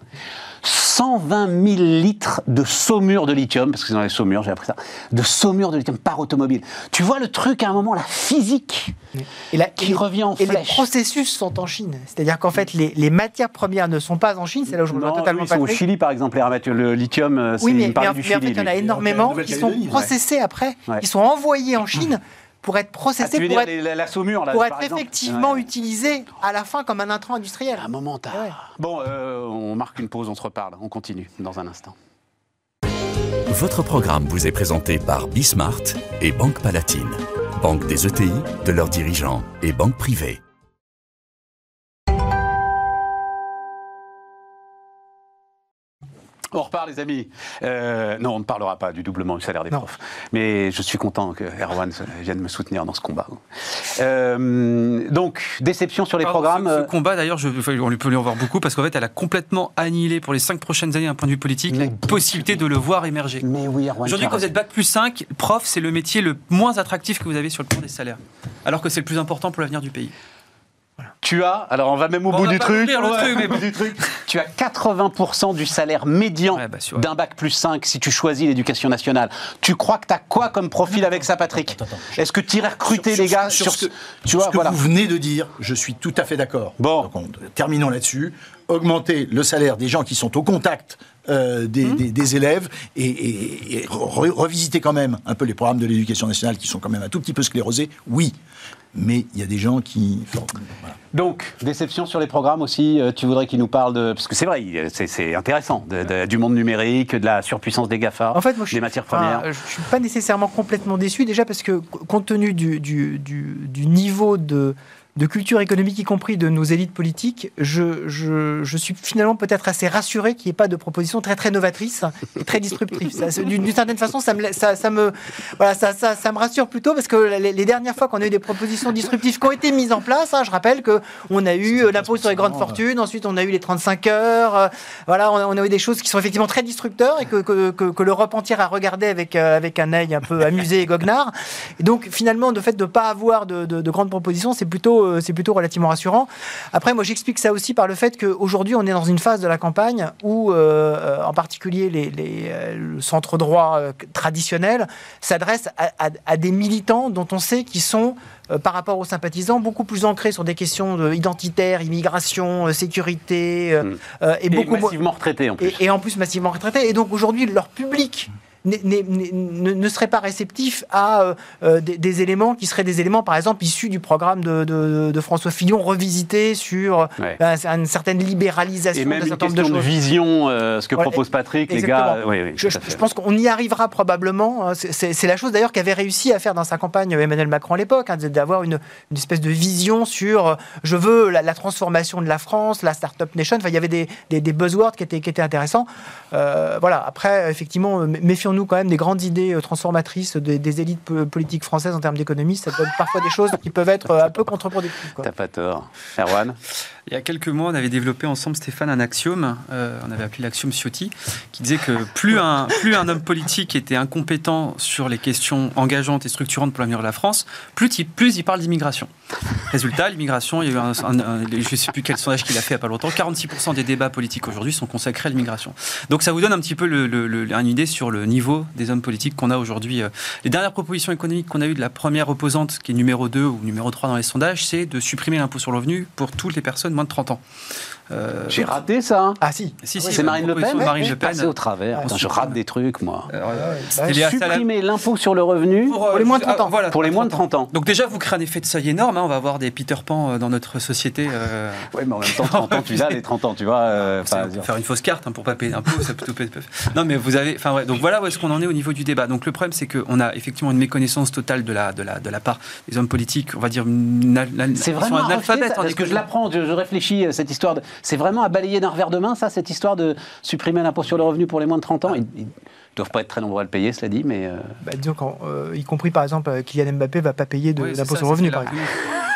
120 000 litres de saumure de lithium, parce que c'est dans les saumures, j'ai appris ça, de saumure de lithium par automobile. Tu vois le truc à un moment, la physique Et, la- qui et- revient en et les processus sont en Chine. C'est-à-dire qu'en fait, les, les matières premières ne sont pas en Chine. C'est là où je Non, totalement ils sont au. Chili, par exemple, les. Le lithium, euh, c'est Oui, mais, me en, du mais en fait, il y en a énormément qui sont processés après. Ouais. Ils sont envoyés en Chine pour être Ah, tu veux pour dire être, les- la, la saumure, là, pour par être exemple effectivement Ouais. utilisés à la fin comme un intrant industriel. Un moment, t'as- Ouais. Bon, euh, on marque une pause, on se reparle. On continue dans un instant. Votre programme vous est présenté par Bismart et Banque Palatine, banque des ETI, de leurs dirigeants et banque privée. On repart, les amis. Euh, non, on ne parlera pas du doublement du salaire des Non. profs. Mais je suis content que Erwan vienne me soutenir dans ce combat. Euh, donc, déception sur les Pardon, programmes. Ce, ce combat, d'ailleurs, on lui peut lui en voir beaucoup parce qu'en fait, elle a complètement annihilé pour les cinq prochaines années, d'un point de vue politique, Mais la possibilité de le voir émerger. Mais oui, Erwan. Aujourd'hui, quand vous êtes bac plus 5, prof, c'est le métier le moins attractif que vous avez sur le plan des salaires. Alors que c'est le plus important pour l'avenir du pays. Tu as, alors on va même au bout du truc. ouvrir le Ouais, truc, mais au bout du truc. Tu as 80% du salaire médian Ouais, bah, d'un bac plus 5 si tu choisis l'éducation nationale. Tu crois que tu as quoi comme profil avec ça, Patrick? Est-ce que tu irais recruter Sur- les sur- gars sur sur, ce que- tu sur vois, ce que voilà. vous venez de dire, je suis tout à fait d'accord. Bon. Donc, on- terminons là-dessus. Augmenter le salaire des gens qui sont au contact euh, des, Hum. des- des élèves et, et- et re- revisiter quand même un peu les programmes de l'éducation nationale qui sont quand même un tout petit peu sclérosés, oui. Mais il y a des gens qui... enfin, voilà. Donc, déception sur les programmes aussi, euh, tu voudrais qu'ils nous parlent de... Parce que c'est vrai, c'est- intéressant, de- de- du monde numérique, de la surpuissance des GAFA, En fait, moi, je des suis, matières enfin, premières. je suis pas nécessairement complètement déçu, déjà parce que, compte tenu du, du- du- du niveau de, de culture économique, y compris de nos élites politiques, je, je- je suis finalement peut-être assez rassuré qu'il n'y ait pas de propositions très très novatrices et très c'est- D'une certaine façon, ça me, ça, ça me, voilà, ça, ça, ça me rassure plutôt parce que les, les dernières fois qu'on a eu des propositions disruptives qui ont été mises en place, hein, je rappelle que on a eu euh, l'impôt sur les grandes fortunes, ensuite on a eu les 35 heures, euh, voilà, on a, on a eu des choses qui sont effectivement très disrupteurs et que, que, que- que l'Europe entière a regardé avec, euh, avec un œil un peu amusé et goguenard. Et donc finalement, le fait de ne pas avoir de, de- de grandes propositions, c'est plutôt, euh, c'est plutôt relativement rassurant. Après, moi j'explique ça aussi par le fait qu'aujourd'hui on est dans une phase de la campagne où, euh, euh, en particulier les, les, le centre droit traditionnel s'adresse à, à- à des militants dont on sait qu'ils sont par rapport aux sympathisants, beaucoup plus ancrés sur des questions de identitaires, immigration, sécurité, euh, Mm. euh, et Et beaucoup massivement retraités en plus. et, et en plus massivement retraités. Et donc aujourd'hui, leur public ne, ne serait pas réceptif à euh, euh, des, des éléments qui seraient des éléments, par exemple, issus du programme de, de- de François Fillon, revisités sur Ouais. euh, une certaine libéralisation Et même une de question de, choses. vision, euh, ce que Voilà, propose Patrick, les exactement. gars. Oui, oui, Je, pense qu'on y arrivera probablement. hein. C'est- la chose d'ailleurs qu'avait réussi à faire dans sa campagne Emmanuel Macron à l'époque, hein, d'avoir une, une espèce de vision sur je veux la, la transformation de la France, la start-up nation. Enfin, il y avait des, des- des buzzwords qui étaient, qui étaient intéressants. Euh, voilà. Après, effectivement, euh, quand même des grandes idées euh, transformatrices des, des élites po- politiques françaises en termes d'économie. Ça donne parfois des choses qui peuvent être euh, un peu contre-productives. T'as pas tort. Erwan? Il y a quelques mois, on avait développé ensemble, Stéphane, un axiome, euh, on avait appelé l'axiome Ciotti, qui disait que plus un, plus un homme politique était incompétent sur les questions engageantes et structurantes pour l'avenir de la France, plus il, plus il parle d'immigration. Résultat, l'immigration, il y a eu un, un- un- je ne sais plus quel sondage qu'il a fait il n'y a pas longtemps, 46% des débats politiques aujourd'hui sont consacrés à l'immigration. Donc ça vous donne un petit peu le- le- le- une idée sur le niveau des hommes politiques qu'on a aujourd'hui. Euh, Les dernières propositions économiques qu'on a eues de la première opposante, qui est numéro 2 ou numéro 3 dans les sondages, c'est de supprimer l'impôt sur le revenu pour toutes les personnes moins de 30 ans. Euh, J'ai raté ça. hein. Ah si. si, si, C'est Marine Le Pen Marine Je Le Pen. au travers. Ouais, Putain, je rate des trucs, moi. Euh, ouais. la- Supprimer l'impôt sur le revenu euh, Pour les moins de 30 ans. voilà, pour les moins de 30 ans. Donc déjà, vous créez un effet de seuil énorme. hein, on va avoir des Peter Pan euh, dans notre société. euh, Oui, mais en même temps, 30 ans, tu l'as, les 30 ans, tu vois. euh, c'est- faire une fausse carte hein, pour pas payer d'impôts, ça peut tout payer. Non, mais vous avez. Enfin, ouais, donc voilà où est-ce qu'on en est au niveau du débat. Donc le problème, c'est qu'on a effectivement une méconnaissance totale de la, de la, de la part des hommes politiques. On va dire C'est vraiment en parce que je l'apprends, je, réfléchis cette histoire. De, c'est vraiment à balayer d'un revers de main, ça, cette histoire de supprimer l'impôt sur le revenu pour les moins de 30 ans? Ils, ils doivent pas être très nombreux à le payer, cela dit, mais euh, Bah, disons qu'en, euh, y compris par exemple, euh, Kylian Mbappé va pas payer Oui, d'impôt ça, sur le revenu. par exemple.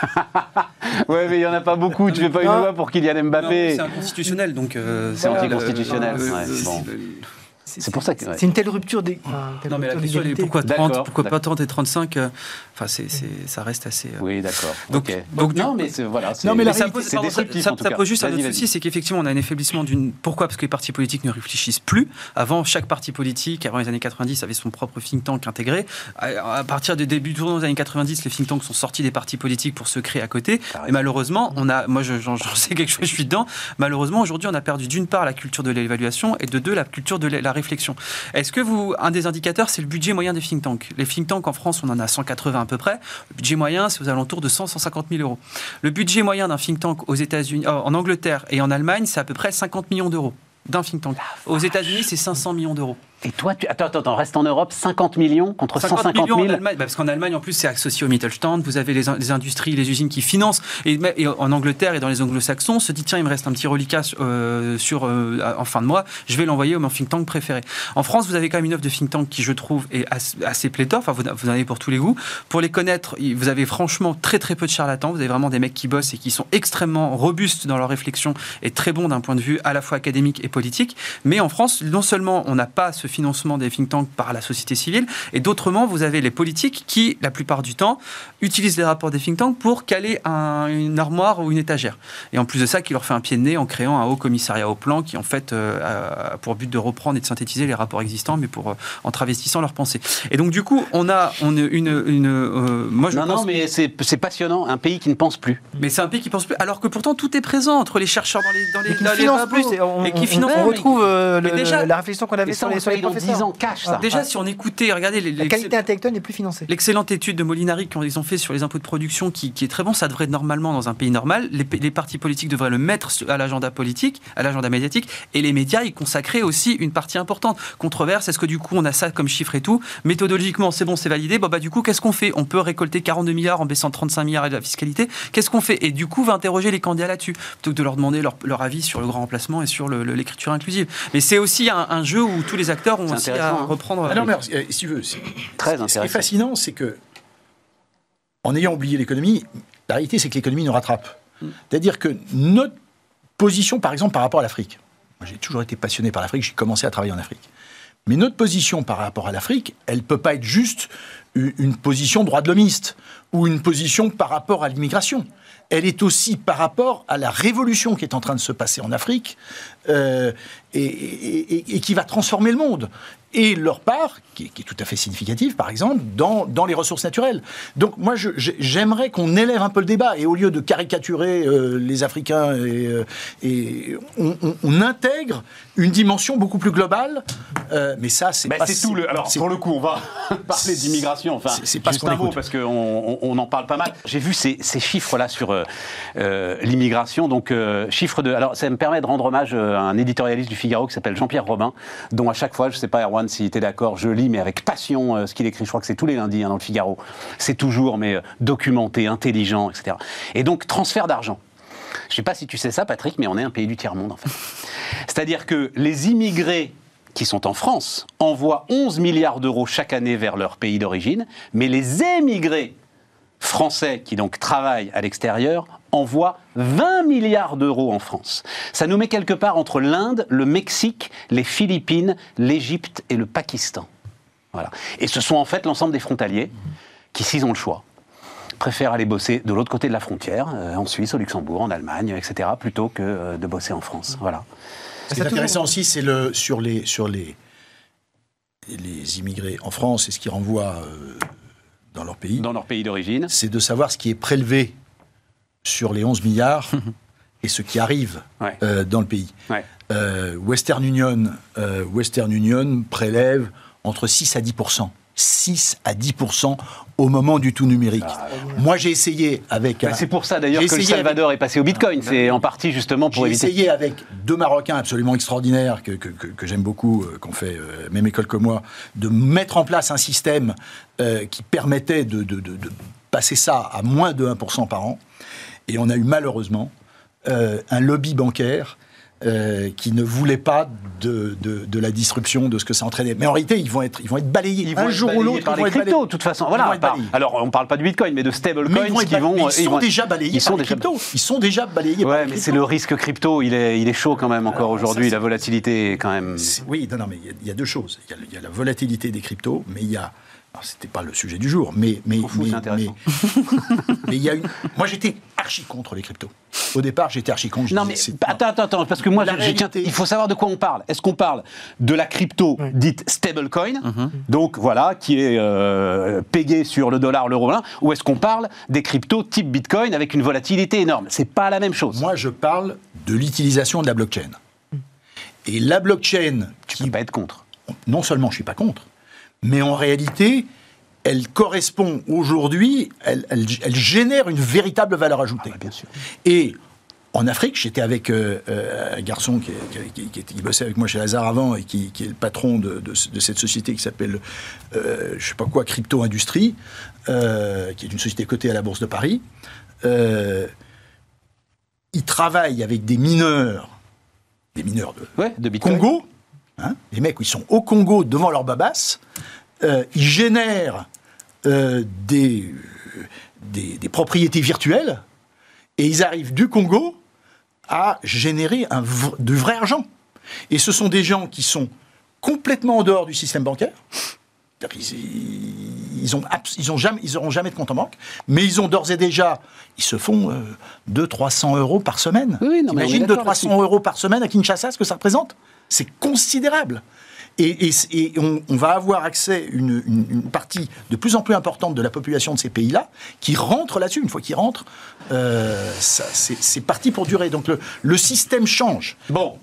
ouais, mais il y en a pas beaucoup. Tu fais pas une Non. loi pour Kylian Non, Mbappé. C'est inconstitutionnel, donc. euh, C'est voilà, anticonstitutionnel, ouais, bon. C'est pour ça que, ouais. C'est une telle rupture des. enfin, une telle Non, mais la question est pourquoi 30 D'accord, Pourquoi pas d'accord. 30 et 35 euh, Enfin, c'est, c'est- ça reste assez. euh, Oui, d'accord. Donc- non, mais voilà. Non, mais la Mais ça pose, c'est pardon, ça- destructif, ça- en tout ça pose juste un autre souci, c'est qu'effectivement on a un affaiblissement d'une. Pourquoi? Parce que les partis politiques ne réfléchissent plus. Avant, chaque parti politique, avant les années 90, avait son propre think tank intégré. À, à partir du début tournant des années 90, les think tanks sont sortis des partis politiques pour se créer à côté. T'as Et malheureusement, on a, moi je- j'en j'en sais quelque chose, je suis dedans. Malheureusement, aujourd'hui, on a perdu d'une part la culture de l'évaluation et de deux la culture de la réflexion. Est-ce que vous, un des indicateurs, c'est le budget moyen des think tanks? Les think tanks en France, on en a 180 à peu près. Le budget moyen, c'est aux alentours de 100 150 000 euros. Le budget moyen d'un think tank aux États-Unis, euh, en Angleterre et en Allemagne, c'est à peu près 50 millions d'euros d'un think tank. Aux États-Unis, c'est 500 millions d'euros. Et toi, tu... attends, attends, attends, reste en Europe, 50 millions contre 50 150 millions 000. en Allemagne, bah, parce qu'en Allemagne, en plus, c'est associé au Mittelstand. Vous avez les, in- les industries, les usines qui financent. Et, en Angleterre et dans les anglo-saxons, se dit tiens, il me reste un petit reliquat euh, sur, euh, en fin de mois, je vais l'envoyer au mon think tank préféré. En France, vous avez quand même une offre de think tank qui, je trouve, est assez, pléthore. Enfin, vous, vous en avez pour tous les goûts. Pour les connaître, vous avez franchement très très peu de charlatans. Vous avez vraiment des mecs qui bossent et qui sont extrêmement robustes dans leur réflexion et très bons d'un point de vue à la fois académique et politique. Mais en France, non seulement on n'a pas ce financement des think tanks par la société civile, et d'autrement, vous avez les politiques qui, la plupart du temps, utilisent les rapports des think tanks pour caler un- une armoire ou une étagère. Et en plus de ça, qui leur fait un pied de nez en créant un haut commissariat au plan qui, en fait, euh, a pour but de reprendre et de synthétiser les rapports existants, mais pour, euh, en travestissant leurs pensées. Et donc, du coup, on a on une. une euh, moi, je Non, pense non, mais c'est c'est passionnant. Un pays qui ne pense plus. mais c'est un pays qui pense plus, alors que pourtant tout est présent entre les chercheurs dans les dans les, Et qui dans les plus. et on, et qui on- finance on mais- retrouve euh, le- déjà- la réflexion qu'on avait sur les, le sur les dans professeurs. 10 ans cash, ça. Déjà, si on écoutait, regardez les, La qualité intellectuelle n'est plus financée. L'excellente étude de Molinari qu'ils ont fait sur les impôts de production, qui, qui est très bon, ça devrait normalement, dans un pays normal, les, les partis politiques devraient le mettre à l'agenda politique, à l'agenda médiatique, et les médias y consacrer aussi une partie importante. Controverse, est-ce que du coup on a ça comme chiffre et tout? Méthodologiquement, c'est bon, c'est validé. Bon, bah, du coup, qu'est-ce qu'on fait? On peut récolter 42 milliards en baissant 35 milliards de la fiscalité. Qu'est-ce qu'on fait? Et du coup, va interroger les candidats là-dessus, plutôt que de leur demander leur, leur avis sur le grand remplacement et sur l'écriture inclusive. Mais c'est aussi un, un jeu où tous les acteurs ont aussi à intéressant, hein. reprendre. Ah non, mais alors, si tu veux, c'est- Très ce qui est intéressant. fascinant, c'est que, en ayant oublié l'économie, la réalité, c'est que l'économie nous rattrape. C'est-à-dire que notre position, par exemple, par rapport à l'Afrique, j'ai toujours été passionné par l'Afrique, j'ai commencé à travailler en Afrique. Mais notre position par rapport à l'Afrique, elle ne peut pas être juste une une position droit de l'homiste ou une position par rapport à l'immigration. Elle est aussi par rapport à la révolution qui est en train de se passer en Afrique euh, et, qui va transformer le monde. Et leur part, qui, est- tout à fait significative, par exemple, dans, dans les ressources naturelles. Donc moi, j'aimerais qu'on élève un peu le débat et au lieu de caricaturer euh, les Africains, et, euh, on intègre une dimension beaucoup plus globale. Euh, mais ça, c'est Bah, pas... c'est tout le. Alors pour le coup, on va parler d'immigration. Enfin, C'est- pas juste un mot parce qu'on on, en parle pas mal. J'ai vu ces, ces chiffres-là sur euh, euh, l'immigration. Donc euh, chiffre de. Alors ça me permet de rendre hommage à un éditorialiste du Figaro qui s'appelle Jean-Pierre Robin, dont à chaque fois, je sais pas Erwan si tu es d'accord, je lis mais avec passion ce qu'il écrit. Je crois que c'est tous les lundis hein, dans le Figaro. C'est toujours mais documenté, intelligent, etc. Et donc transfert d'argent. Je sais pas si tu sais ça, Patrick, mais on est un pays du tiers-monde, en fait. C'est-à-dire que les immigrés qui sont en France envoient 11 milliards d'euros chaque année vers leur pays d'origine, mais les émigrés français qui donc travaillent à l'extérieur envoient 20 milliards d'euros en France. Ça nous met quelque part entre l'Inde, le Mexique, les Philippines, l'Égypte et le Pakistan. Voilà. Et ce sont en fait l'ensemble des frontaliers qui, s'ils ont le choix, préfèrent aller bosser de l'autre côté de la frontière, euh, en Suisse, au Luxembourg, en Allemagne, etc., plutôt que euh, de bosser en France. Voilà. Ce qui est intéressant aussi, c'est le sur les sur les les immigrés en France et ce qui renvoie euh, dans leur pays, Dans leur pays d'origine. c'est de savoir ce qui est prélevé sur les 11 milliards et ce qui arrive Ouais. euh, dans le pays. Ouais. Euh, Western Union, euh, Western Union prélève entre 6 à 10 6 à 10% au moment du tout numérique. Moi, j'ai essayé avec Bah, c'est pour ça d'ailleurs J'ai que le Salvador est passé au Bitcoin. C'est en partie justement pour J'ai éviter. essayé avec deux Marocains absolument extraordinaires que, que, que- que j'aime beaucoup, euh, qu'on fait euh, même école que moi, de mettre en place un système euh, qui permettait de, de- de- de passer ça à moins de 1% par an. Et on a eu malheureusement euh, un lobby bancaire euh, qui ne voulait pas de, de- de la disruption de ce que ça entraînait. Mais en réalité, ils vont être, ils vont être balayés. Ils un vont jour être ou balayés l'autre, par ils vont les cryptos, de toute façon. Voilà. par- alors, on parle pas du Bitcoin, mais de stablecoins qui vont. ils ils sont déjà balayés ils sont déjà- cryptos. Ils sont déjà balayés Ouais, mais c'est le risque crypto. Il est, il est chaud quand même encore aujourd'hui. La volatilité est quand même. Oui, non, non, mais il y a- il y, a deux choses. Il y a, y la volatilité des cryptos, mais il y a. alors, C'était pas le sujet du jour, mais mais mais, intéressant. mais- mais il y a une. Moi, j'étais archi contre les cryptos. Au départ, j'étais archi contre. je Non disais, mais c'est- attends, attends, attends, parce que moi, je- tiens- il faut savoir de quoi on parle. Est-ce qu'on parle de la crypto dite stablecoin, donc voilà, qui est euh, payée sur le dollar, l'euro, ou est-ce qu'on parle des cryptos type Bitcoin avec une volatilité énorme? C'est pas la même chose. Moi, je parle de l'utilisation de la blockchain. Et la blockchain, tu qui peux pas être contre. non seulement je suis pas contre, mais en réalité, elle correspond aujourd'hui, elle, elle- elle génère une véritable valeur ajoutée. bah, bien sûr. Et en Afrique, j'étais avec euh, euh, un garçon qui, qui- qui- qui était- qui bossait avec moi chez Lazare avant et qui, est le patron de, de ce- de cette société qui s'appelle, euh, je sais pas quoi, Crypto Industrie, euh, qui est une société cotée à la Bourse de Paris. Il travaille avec des mineurs, des mineurs de, Ouais, de. Congo, hein, les mecs, ils sont au Congo devant leur babas, euh, ils génèrent euh, des, des, des propriétés virtuelles et ils arrivent du Congo à générer un du vrai argent. Et ce sont des gens qui sont complètement en dehors du système bancaire. Ils, ont, abs- ils ont jamais, ils auront jamais de compte en banque, mais ils ont d'ores et déjà, ils se font euh, 200-300 euros par semaine. Oui, non, Imagine d'accord 200-300 euros par semaine à Kinshasa, ce que ça représente. C'est considérable. Et, et- et on, on va avoir accès une, une, une partie de plus en plus importante de la population de ces pays-là qui rentre là-dessus. Une fois qu'ils rentrent, euh, c'est parti pour durer. Donc le, le système change. Bon.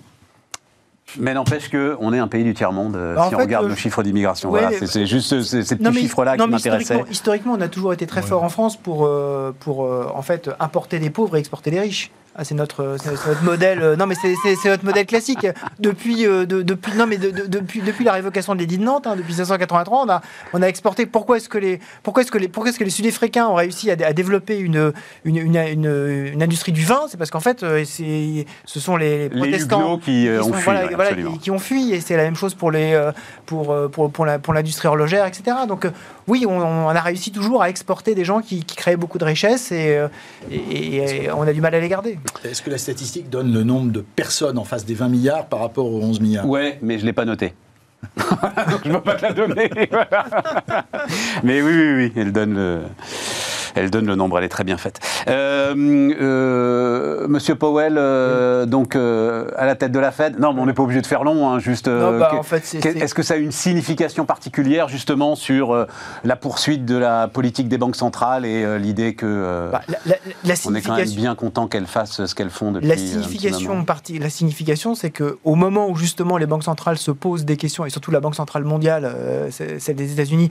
Mais n'empêche qu'on est un pays du tiers-monde euh, Bah, si on fait, regarde euh, nos chiffres d'immigration. ouais, voilà, c'est- juste ces, petits chiffres-là qui m'intéressaient. historiquement, historiquement, on a toujours été très fort en France pour, euh, pour euh, en fait, importer des pauvres et exporter des riches. Ah, c'est notre, c'est notre modèle. euh, non, mais c'est- notre modèle classique. Depuis, euh, de- depuis, non, mais de- de- depuis, depuis la révocation de l'édit de Nantes, hein, depuis 583, on a, on a exporté. Pourquoi est-ce que les, pourquoi est-ce que les, pourquoi est-ce que les Sud-Africains ont réussi à, dé- à développer une, une, une, une- une industrie du vin? C'est parce qu'en fait, euh, c'est, ce sont les, Les protestants Huguenots qui, euh, ont sont- fui, voilà, ouais, voilà, absolument. qui, qui ont fui. Et c'est la même chose pour les, euh, pour, euh, pour, pour la, pour l'industrie horlogère, etc. Donc euh, oui, on, on a réussi toujours à exporter des gens qui, qui créaient beaucoup de richesses et, euh, et- et on a du mal à les garder. Est-ce que la statistique donne le nombre de personnes en face des 20 milliards par rapport aux 11 milliards? Ouais, mais je ne l'ai pas noté. je ne peux pas te la donner. Mais oui, oui, oui, elle donne le, elle donne le nombre, elle est très bien faite. Euh, euh, Monsieur Powell, euh, donc à la tête de la Fed. Non, mais on n'est pas obligé de faire long, hein, juste. bah, en fait, Est-ce que ça a une signification particulière justement sur la poursuite de la politique des banques centrales et l'idée que bah, la, on est quand même bien content qu'elles fassent ce qu'elles font depuis. La signification, partie, la signification, c'est que au moment où justement les banques centrales se posent des questions et surtout la banque centrale mondiale, celle des États-Unis,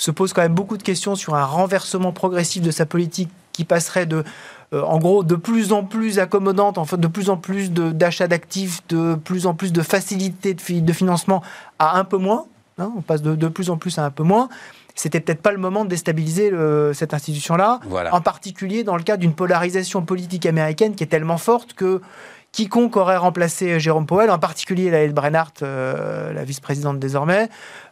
se pose quand même beaucoup de questions sur un renversement progressif de sa politique qui passerait de, euh, en gros, de plus en plus accommodante, en fait, de plus en plus d'achats d'actifs, de plus en plus de facilité de, de financement à un peu moins. Hein, on passe de, de, plus en plus à un peu moins. C'était peut-être pas le moment de déstabiliser cette institution-là, en particulier dans le cas d'une polarisation politique américaine qui est tellement forte que quiconque aurait remplacé Jérôme Powell, en particulier la Brennhardt, euh, la vice-présidente désormais,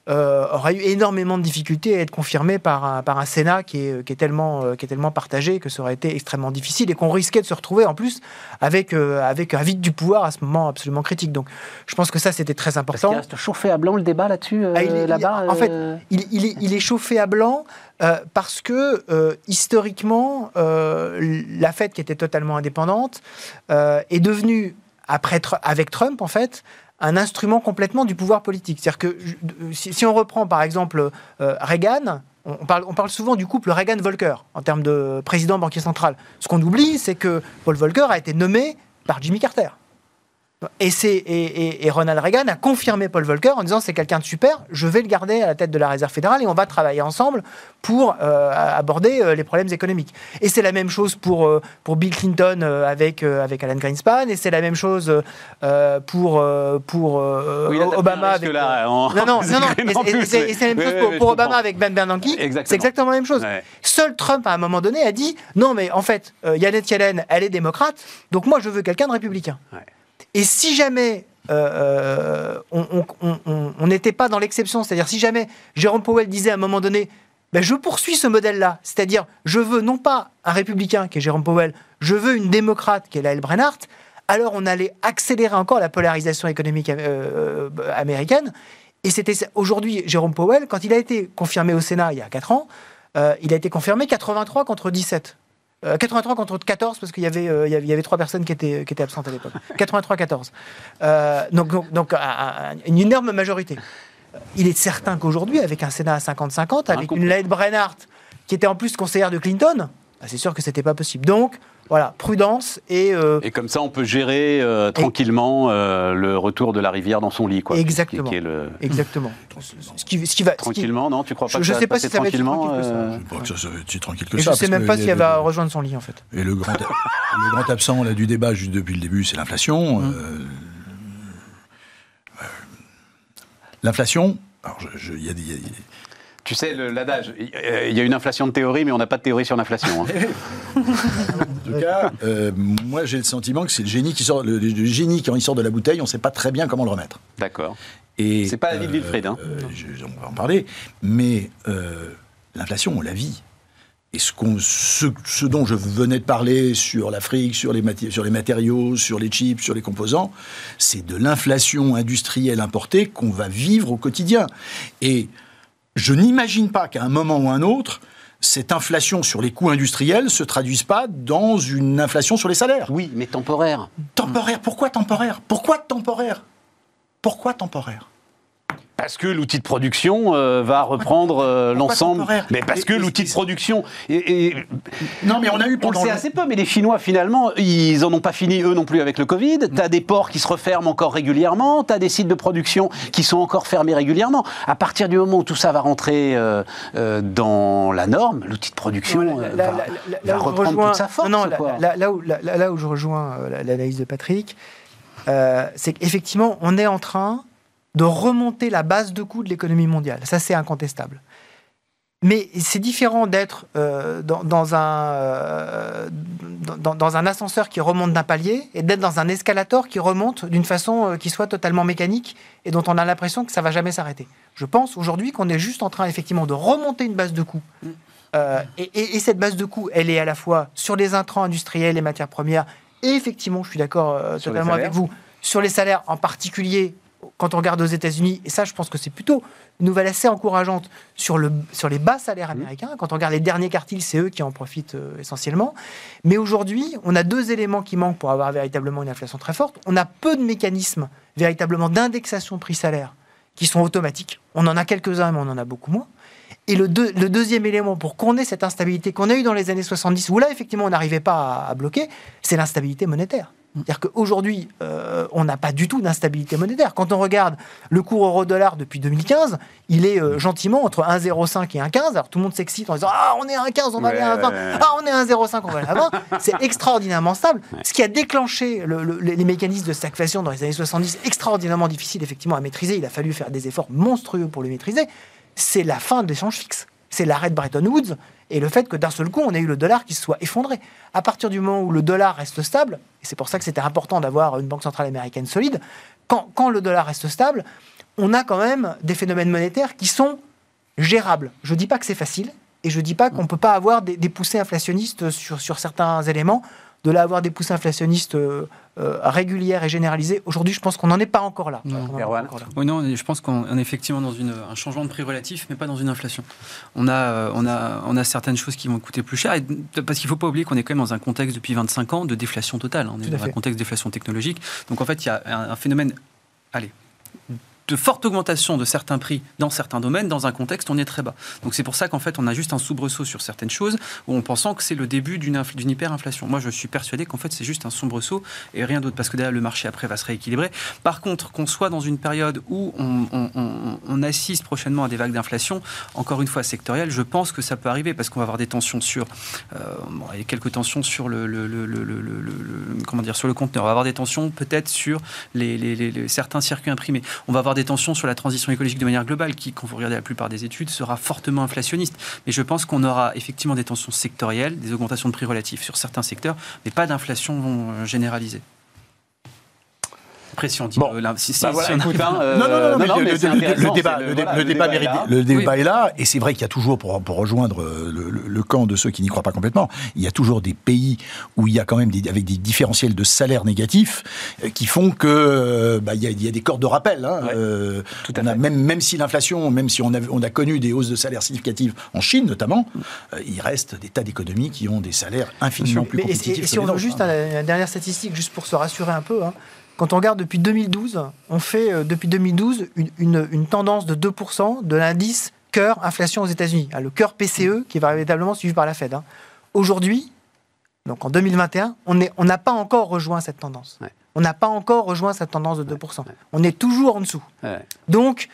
euh, aurait eu énormément de difficultés à être confirmé par un, par un Sénat qui est, qui, est tellement, euh, qui est tellement partagé que ça aurait été extrêmement difficile et qu'on risquait de se retrouver en plus avec, euh, avec un vide du pouvoir à ce moment absolument critique. Donc je pense que ça c'était très important. Parce qu'il reste chauffé à blanc le débat là-dessus, ah, là-bas En fait, il, il, est, il, est, chauffé à blanc parce que historiquement, la Fed qui était totalement indépendante est devenue, après, avec Trump en fait, un instrument complètement du pouvoir politique. C'est-à-dire que si, on reprend par exemple euh, Reagan, on parle, on parle, souvent du couple Reagan-Volcker en termes de président banquier central. Ce qu'on oublie, c'est que Paul Volcker a été nommé par Jimmy Carter. Et, et, et, Ronald Reagan a confirmé Paul Volcker en disant c'est quelqu'un de super, je vais le garder à la tête de la réserve fédérale et on va travailler ensemble pour euh, aborder euh, les problèmes économiques. Et c'est la même chose pour, euh, pour Bill Clinton avec, avec Alan Greenspan et c'est la même chose pour, pour Obama avec. Là, Non, non, non, non. et, c'est la même chose pour, Obama avec Ben Bernanke. C'est exactement la même chose. Seul Trump, à un moment donné, a dit non, mais en fait, Janet Yellen, elle est démocrate, donc moi je veux quelqu'un de républicain. Et si jamais euh, euh, on n'était pas dans l'exception, c'est-à-dire si jamais Jérôme Powell disait à un moment donné, ben je poursuis ce modèle-là, c'est-à-dire je veux non pas un républicain qui est Jérôme Powell, je veux une démocrate qui est Lael Brennhardt, alors on allait accélérer encore la polarisation économique euh, américaine. Et c'était aujourd'hui Jérôme Powell, quand il a été confirmé au Sénat il y a 4 ans, il a été confirmé 83 contre 17. 83 euh, contre 14 parce qu'il y avait euh, il y avait trois personnes qui étaient qui étaient absentes à l'époque. 83-14. Euh, donc donc, une énorme majorité. Il est certain qu'aujourd'hui, avec un Sénat à 50-50, avec une Laide Brennhardt qui était en plus conseillère de Clinton, bah, c'est sûr que c'était pas possible. Donc voilà, prudence et. Euh, et comme ça, on peut gérer euh, tranquillement euh, le retour de la rivière dans son lit, quoi. Exactement. Exactement. Ce qui, ce qui va, tranquillement, non Tu crois pas je, que Je sais pas si ça va être tranquillement que ça. Je crois que ça va être tranquille que et ça. Je sais même pas si elle va rejoindre son lit, en fait. Et le grand, le grand absent là, du débat, juste depuis le début, c'est l'inflation. Hum. l'inflation. Alors, il y a tu sais, l'adage, il y a une inflation de théorie, mais on n'a pas de théorie sur l'inflation. Hein. en tout cas, euh, moi j'ai le sentiment que c'est le génie qui sort, le, génie quand il sort de la bouteille, on ne sait pas très bien comment le remettre. D'accord. Et c'est pas la vie de Wilfried. Hein. Euh, on va en parler, mais euh, l'inflation, on la vit. Et ce, ce, ce, dont je venais de parler sur l'Afrique, sur les, sur les matériaux, sur les chips, sur les composants, c'est de l'inflation industrielle importée qu'on va vivre au quotidien. Et je n'imagine pas qu'à un moment ou un autre, cette inflation sur les coûts industriels se traduise pas dans une inflation sur les salaires. Oui, mais temporaire. Temporaire. Pourquoi temporaire? Pourquoi temporaire? Pourquoi temporaire? Parce que l'outil de production euh, va reprendre euh, l'ensemble. Mais parce que l'outil de production. Et, non, mais on a eu pendant. On le sait assez peu, mais les Chinois, finalement, ils en ont pas fini, eux non plus, avec le Covid. Tu as des ports qui se referment encore régulièrement. Tu as des sites de production qui sont encore fermés régulièrement. À partir du moment où tout ça va rentrer euh, dans la norme, l'outil de production va, reprendre toute sa force. Non, là, où, là, où, je rejoins l'analyse de Patrick, c'est qu'effectivement, on est en train de remonter la base de coût de l'économie mondiale. Ça, c'est incontestable. Mais c'est différent d'être euh, dans, un, euh, dans, un ascenseur qui remonte d'un palier et d'être dans un escalator qui remonte d'une façon euh, qui soit totalement mécanique et dont on a l'impression que ça va jamais s'arrêter. Je pense aujourd'hui qu'on est juste en train effectivement de remonter une base de coût. Mm. Et, et, cette base de coût, elle est à la fois sur les intrants industriels, les matières premières, et effectivement, je suis d'accord totalement avec vous, sur les salaires, en particulier quand on regarde aux États-Unis, et ça, je pense que c'est plutôt une nouvelle assez encourageante sur, le, sur les bas salaires américains. Quand on regarde les derniers quartiles, c'est eux qui en profitent euh, essentiellement. Mais aujourd'hui, on a deux éléments qui manquent pour avoir véritablement une inflation très forte. On a peu de mécanismes véritablement d'indexation prix-salaire qui sont automatiques. On en a quelques-uns, mais on en a beaucoup moins. Et le, deux- le deuxième élément pour qu'on ait cette instabilité qu'on a eue dans les années 70, où là, effectivement, on n'arrivait pas à, à bloquer, c'est l'instabilité monétaire. C'est-à-dire qu'aujourd'hui, euh, on n'a pas du tout d'instabilité monétaire. Quand on regarde le cours euro-dollar depuis 2015, il est euh, gentiment entre 1,05 et 1,15. Alors tout le monde s'excite en disant Ah, on est à 1,15, on va aller à 1,20. Ouais. Ah, on est à 1,05, on va aller à 20. C'est extraordinairement stable. Ce qui a déclenché le- le- les mécanismes de stagflation dans les années 70, extraordinairement difficile effectivement à maîtriser. Il a fallu faire des efforts monstrueux pour les maîtriser. C'est la fin de l'échange fixe. C'est l'arrêt de Bretton Woods et le fait que d'un seul coup, on ait eu le dollar qui se soit effondré. À partir du moment où le dollar reste stable, et c'est pour ça que c'était important d'avoir une banque centrale américaine solide, quand, le dollar reste stable, on a quand même des phénomènes monétaires qui sont gérables. Je ne dis pas que c'est facile, et je ne dis pas qu'on ne peut pas avoir des, poussées inflationnistes sur certains éléments. De là avoir des poussées inflationnistes euh, euh, régulières et généralisées, aujourd'hui, je pense qu'on n'en est pas encore là. Non. En encore là. Oui, non, je pense qu'on est effectivement dans une, un changement de prix relatif, mais pas dans une inflation. On a, euh, on a, on a certaines choses qui vont coûter plus cher, et, parce qu'il ne faut pas oublier qu'on est quand même dans un contexte depuis 25 ans de déflation totale. On est dans un contexte de déflation technologique. Donc en fait, il y a un, un phénomène, allez, de forte augmentation de certains prix dans certains domaines, dans un contexte où on est très bas. Donc c'est pour ça qu'en fait, on a juste un soubresaut sur certaines choses, où on pensant que c'est le début d'une infl- d'une hyperinflation. Moi, je suis persuadé qu'en fait, c'est juste un soubresaut et rien d'autre, parce que derrière, le marché après va se rééquilibrer. Par contre, qu'on soit dans une période où on, assiste prochainement à des vagues d'inflation, encore une fois sectorielles, je pense que ça peut arriver, parce qu'on va avoir des tensions sur, euh, a quelques tensions sur le, le- le- comment dire, sur le conteneur. On va avoir des tensions peut-être sur les- les- certains circuits imprimés. On va avoir des tensions sur la transition écologique de manière globale, qui, quand vous regardez la plupart des études, sera fortement inflationniste. Mais je pense qu'on aura effectivement des tensions sectorielles, des augmentations de prix relatifs sur certains secteurs, mais pas d'inflation généralisée. Bon. le, débat, le, voilà, le débat, est là. le débat Oui. est là, et c'est vrai qu'il y a toujours, pour, pour rejoindre euh, le, camp de ceux qui n'y croient pas complètement, il y a toujours des pays où il y a quand même des, avec des différentiels de salaire négatifs euh, qui font que euh, bah, il, y a, il y a des cordes de rappel. hein. Ouais, Euh, tout à on a, fait. même, même si l'inflation, même si on a, on a connu des hausses de salaire significatives en Chine notamment, euh, il reste des tas d'économies qui ont des salaires infiniment plus et- compétitifs. et, si on veut juste hein. un- une dernière statistique, juste pour se rassurer un peu, hein, quand on regarde depuis 2012, on fait euh, depuis 2012 une, une- une tendance de 2% de l'indice cœur inflation aux États-Unis, hein, le cœur PCE qui est véritablement suivi par la Fed. hein. Aujourd'hui, donc en 2021, on n'a pas encore rejoint cette tendance. Ouais. On n'a pas encore rejoint cette tendance de 2%. On est toujours en dessous. Donc,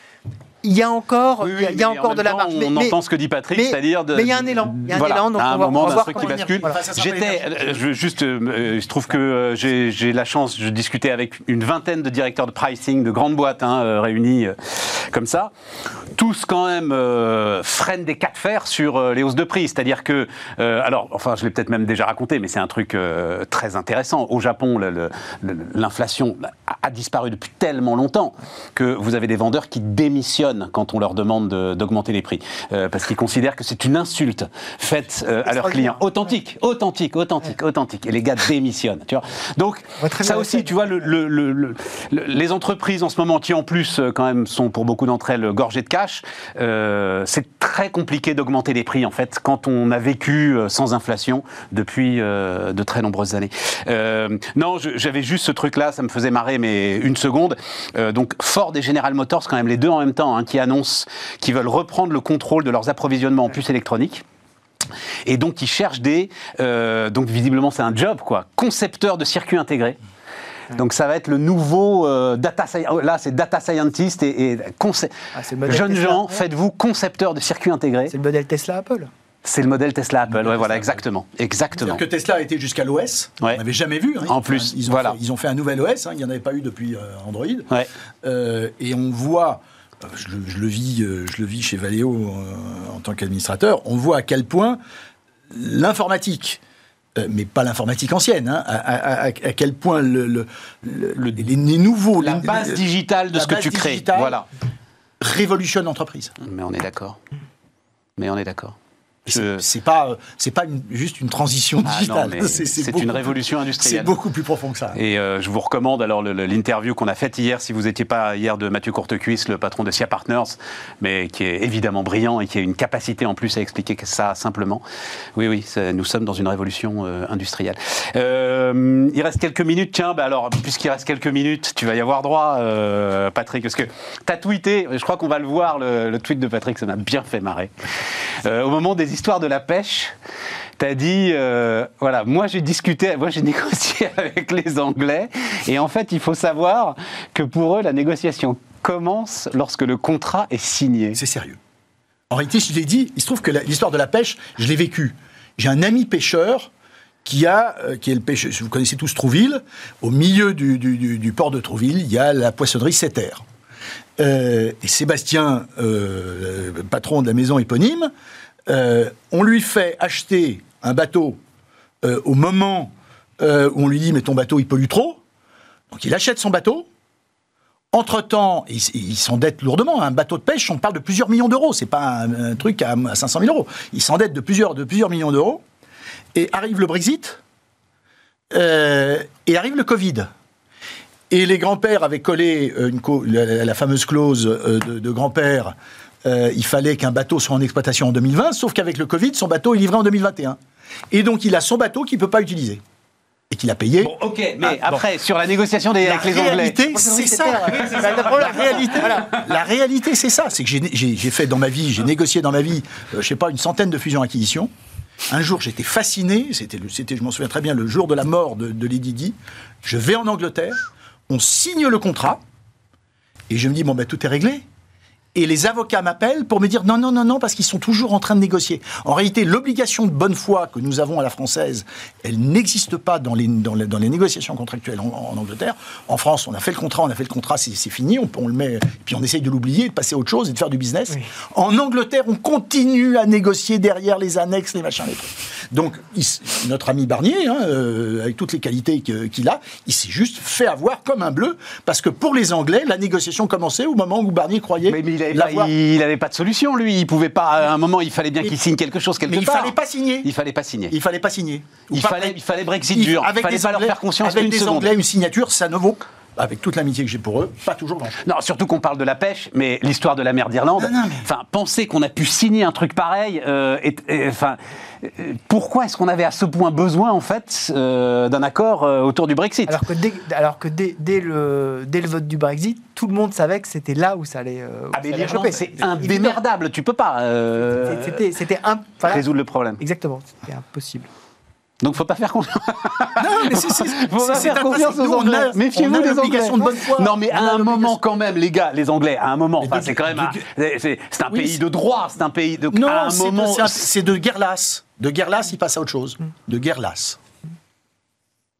il y a encore, Oui, il y a, oui, il y a en encore de la temps, On mais- entend ce que dit Patrick, mais- c'est-à-dire de. mais il y a un élan, il y a un voilà, élan, donc à un on va- moment, on va voir truc qui bascule. Voilà. J'étais, euh, je, juste, euh, il se trouve que euh, j'ai la chance, je discutais avec une vingtaine de directeurs de pricing de grandes boîtes hein, euh, réunis euh, comme ça. Tous quand même euh, freinent des cas de fer sur euh, les hausses de prix. C'est-à-dire que, euh, alors, enfin, je l'ai peut-être même déjà raconté, mais c'est un truc euh, très intéressant. Au Japon, l'inflation a, a disparu depuis tellement longtemps que vous avez des vendeurs qui démissionnent quand on leur demande de- d'augmenter les prix, Euh, parce qu'ils considèrent que c'est une insulte faite euh, à leurs clients. Authentique, authentique, authentique, authentique. Et les gars démissionnent. Tu vois. Donc, Ouais, ça aussi, tu vois, le- le- le- le- le- les entreprises en ce moment, qui en plus, euh, quand même, sont pour beaucoup d'entre elles gorgées de cash, euh, c'est très compliqué d'augmenter les prix, en fait, quand on a vécu sans inflation depuis de très nombreuses années. Non, j'avais juste ce truc-là, ça me faisait marrer, mais une seconde. Donc, Ford et General Motors, quand même, les deux en même temps, hein, qui annoncent qu'ils veulent reprendre le contrôle de leurs approvisionnements en puces électroniques. Et donc, ils cherchent des. euh, donc, visiblement, c'est un job, quoi. Concepteur de circuits intégrés. Donc, ça va être le nouveau euh, data sci- Là, c'est data scientist et, et conce- Ah, jeunes Tesla. gens, Ouais. faites-vous concepteur de circuits intégrés. C'est le modèle Tesla Apple. C'est le modèle Tesla Apple. modèle Ouais, voilà, Tesla exactement, exactement. C'est-à-dire que Tesla a été jusqu'à l'OS, Ouais. on n'avait jamais vu. hein. En plus, un- ils, ont voilà. fait, ils ont fait un nouvel OS, hein, il n'y en avait pas eu depuis euh, Android. Ouais. Euh, et on voit, euh, je le, je le vis, euh, je le vis chez Valeo euh, en tant qu'administrateur, on voit à quel point l'informatique, euh, mais pas l'informatique ancienne, hein, à, à- à- à quel point le, le- le- les, les nouveaux, La les- base les- digitale de ce que tu crées. digitale Voilà. révolutionne l'entreprise. Mais on est d'accord. Mais on est d'accord. C'est pas, euh, c'est pas une- juste une transition Ah digitale. C'est- c'est c'est une révolution C'est industrielle. beaucoup plus profond que ça. Et euh, je vous recommande alors l'interview qu'on a faite hier, si vous n'étiez pas hier, de Mathieu Courtecuisse, le patron de SIA Partners, mais qui est évidemment brillant et qui a une capacité en plus à expliquer que ça simplement. Oui, oui, c'est- nous sommes dans une révolution euh, industrielle. Euh, il reste quelques minutes. Tiens, bah alors, puisqu'il reste quelques minutes, tu vas y avoir droit, Patrick, parce que tu as tweeté, je crois qu'on va le voir, le, le tweet de Patrick, ça m'a bien fait marrer. Au moment des histoires de la pêche, tu as dit, euh, voilà, moi j'ai discuté, moi j'ai négocié avec les Anglais, et en fait, il faut savoir que pour eux, la négociation commence lorsque le contrat est signé. C'est sérieux. En réalité, je l'ai dit, il se trouve que l'histoire de la pêche, je l'ai vécue. J'ai un ami pêcheur qui a, euh, qui est le pêcheur, vous connaissez tous Trouville, au milieu du, du- port de Trouville, il y a la poissonnerie Setter. Euh, et Sébastien, patron de la maison éponyme, euh, on lui fait acheter un bateau euh, au moment euh, où on lui dit mais ton bateau il pollue trop. Donc il achète son bateau, entre-temps, il, s'endette lourdement. Un bateau de pêche, on parle de plusieurs millions d'euros. C'est pas un, truc à, à 500 000 euros. Il s'endette de plusieurs, de plusieurs millions d'euros. Et arrive le Brexit. et arrive le Covid. Et les grands-pères avaient collé la, fameuse clause de grand-père. Euh, il fallait qu'un bateau soit en exploitation en 2020, sauf qu'avec le Covid, son bateau est livré en 2021. Et donc, il a son bateau qu'il ne peut pas utiliser. Et qu'il a payé. Bon, ok, mais Ah, bon. après, sur la négociation des, La avec les Anglais. réalité, c'est ça. La réalité, la réalité, c'est ça. C'est que j'ai- fait dans ma vie, j'ai négocié dans ma vie, euh, je sais pas, une centaine de fusions-acquisitions. Un jour, j'étais fasciné. C'était, le- c'était, je m'en souviens très bien, le jour de la mort de, de Lady Di. Je vais en Angleterre, on signe le contrat, et je me dis bon ben tout est réglé. Et les avocats m'appellent pour me dire non, non, non, non, parce qu'ils sont toujours en train de négocier. En réalité, l'obligation de bonne foi que nous avons à la française, elle n'existe pas dans les, dans les, dans les négociations contractuelles en, en Angleterre. En France, on a fait le contrat, on a fait le contrat, c'est c'est fini, on, on le met, puis on essaye de l'oublier, de passer à autre chose et de faire du business. Oui. En Angleterre, on continue à négocier derrière les annexes, les machins, les trucs. Donc, il notre ami Barnier, hein, euh, avec toutes les qualités que- qu'il a, il s'est juste fait avoir comme un bleu, parce que pour les Anglais, la négociation commençait au moment où Barnier croyait Mais, mais il n'avait pas, il pas de solution, lui. Il pouvait pas. À un moment, il fallait bien qu'il signe quelque chose quelque Mais il part. fallait pas signer. Il fallait pas signer. Il fallait pas signer. Il pas fallait- il Brexit dur. Il fallait pas leur Anglais- faire conscience Avec une des seconde. Anglais, une signature, ça ne vaut, avec toute l'amitié que j'ai pour eux, pas toujours grand Non, surtout qu'on parle de la pêche, mais l'histoire de la mer d'Irlande. Mais- Enfin, penser qu'on a pu signer un truc pareil, euh, enfin, euh, pourquoi est-ce qu'on avait à ce point besoin en fait euh, d'un accord euh, autour du Brexit? Alors que, dès, alors que dès, dès le, dès le vote du Brexit, tout le monde savait que c'était là où ça allait, euh, où Ah, ça mais l'Irlande, c'est indémerdable. Tu peux pas euh, C'était, voilà. résoudre le problème. Exactement, c'était impossible. Donc, faut pas faire confiance. Non, mais c'est- Faut pas faire confiance aux Anglais. Méfiez-vous des Anglais. de bonne foi. Non, mais On à un moment quand même, les gars, les Anglais, à un moment, enfin, c'est quand même, c'est un Oui, pays de droit, c'est un pays de. Non, à un c'est de- moment, c'est de guerre lasse. De guerre lasse, il passe à autre chose. De guerre lasse.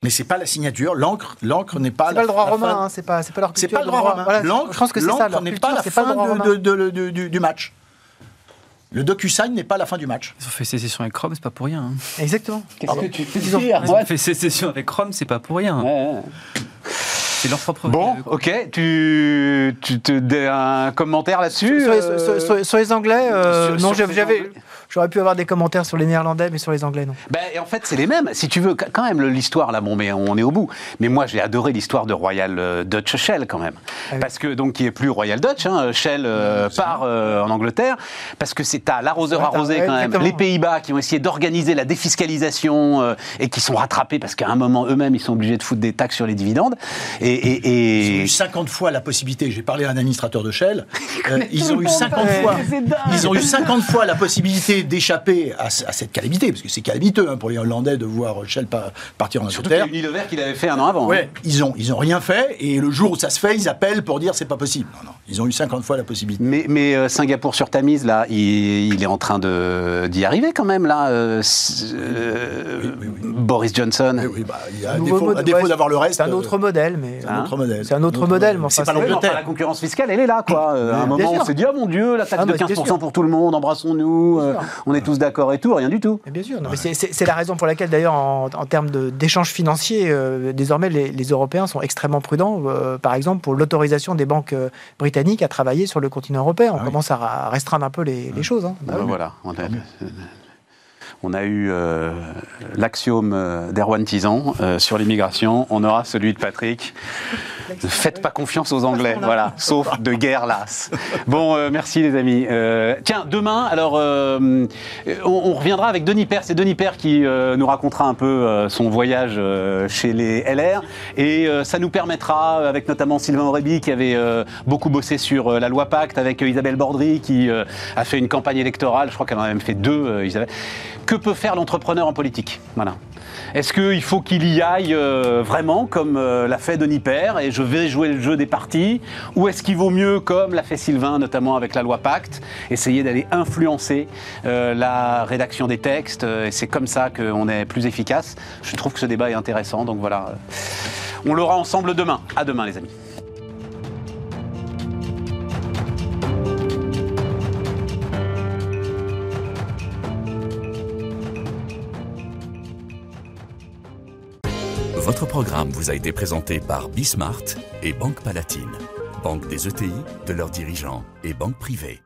Mais c'est pas la signature. L'encre, l'encre n'est pas. C'est pas le droit romain, hein, c'est pas, c'est pas leur C'est pas le de droit romain. Voilà, L'encre, je pense que c'est ça. n'est pas la fin de- de- de- de- du, du match. Le DocuSign n'est pas la fin du match. Ils ont fait sécession avec Rome, c'est pas pour rien. hein. Exactement. Qu'est-ce que tu fais Ils ont- dire Ils ont fait sécession avec Rome, c'est pas pour rien. Ouais, ouais. C'est leur propre. Bon, euh, ok, tu, tu te un commentaire là-dessus Sur les, euh, sur- sur- sur les Anglais, euh, sur- non, j'avais. J'aurais pu avoir des commentaires sur les Néerlandais, mais sur les Anglais, non. Ben, et en fait, c'est les mêmes. Si tu veux, quand même, l'histoire, là, bon, mais on est au bout. Mais moi, j'ai adoré l'histoire de Royal euh, Dutch Shell, quand même. Ah oui. Parce que, donc, qui est plus Royal Dutch, hein, Shell euh, part euh, en Angleterre. Parce que c'est à l'arroseur Ouais, arrosé, ouais, quand même. Les Pays-Bas qui ont essayé d'organiser la défiscalisation euh, et qui sont rattrapés parce qu'à un moment, eux-mêmes, ils sont obligés de foutre des taxes sur les dividendes. Et. et- Ils ont eu 50 fois la possibilité, j'ai parlé à un administrateur de Shell, euh, ils ont eu 50 Ouais. fois, ils ont eu 50 fois la possibilité d'échapper à, ce- à cette calamité, parce que c'est calamiteux hein, pour les Hollandais de voir Shell pa- partir en Surtout qu'il y a Angleterre. Unilever qui l'avait fait un an avant. hein. Ils ont, ils ont rien fait, et le jour où ça se fait, ils appellent pour dire c'est pas possible. Non, non, ils ont eu 50 fois la possibilité. Mais, mais euh, Singapour sur Tamise, là, il, il est en train de- d'y arriver quand même, là. euh, euh, Oui, oui, oui. Boris Johnson. Oui, oui, bah, il y a, défaut, mode- à défaut ouais, d'avoir le reste. C'est un autre modèle, mais. c'est un autre modèle. C'est un autre modèle, mais C'est pas l'Angleterre. la concurrence fiscale, elle est là, quoi. Euh, à un moment, on s'est dit, ah mon Dieu, la taxe Ah, de bah, bien 15% sûr. pour tout le monde, embrassons-nous, euh. On est tous d'accord et tout, rien du tout. Mais Bien sûr, non, mais c'est- la raison pour laquelle d'ailleurs en, en termes d'échanges financiers, euh, désormais les, les Européens sont extrêmement prudents, euh, par exemple pour l'autorisation des banques euh, britanniques à travailler sur le continent européen. On Ah oui. commence à, restreindre un peu les, les choses. hein. Bah Euh, oui. Voilà. On a- On a eu euh, l'axiome euh, d'Erwan Tizan euh, sur l'immigration. On aura celui de Patrick. Ne faites pas confiance aux Anglais, voilà, sauf de guerre lasse. Bon, euh, merci les amis. Tiens, demain, alors, on, on reviendra avec Denis Père. C'est Denis Père qui nous racontera un peu son voyage chez les LR. Et ça nous permettra, avec notamment Sylvain Aurébi, qui avait beaucoup bossé sur la loi Pacte, avec Isabelle Bordry, qui a fait une campagne électorale. Je crois qu'elle en a même fait deux, Isabelle. Que peut faire l'entrepreneur en politique Voilà. Est-ce qu'il faut qu'il y aille euh, vraiment comme euh, l'a fait Denis Père et je vais jouer le jeu des partis Ou est-ce qu'il vaut mieux, comme l'a fait Sylvain, notamment avec la loi Pacte, essayer d'aller influencer euh, la rédaction des textes Et c'est comme ça qu'on est plus efficace. Je trouve que ce débat est intéressant, donc voilà. On l'aura ensemble demain. À demain, les amis. Votre programme vous a été présenté par Bismart et Banque Palatine, banque des ETI, de leurs dirigeants et banque privée.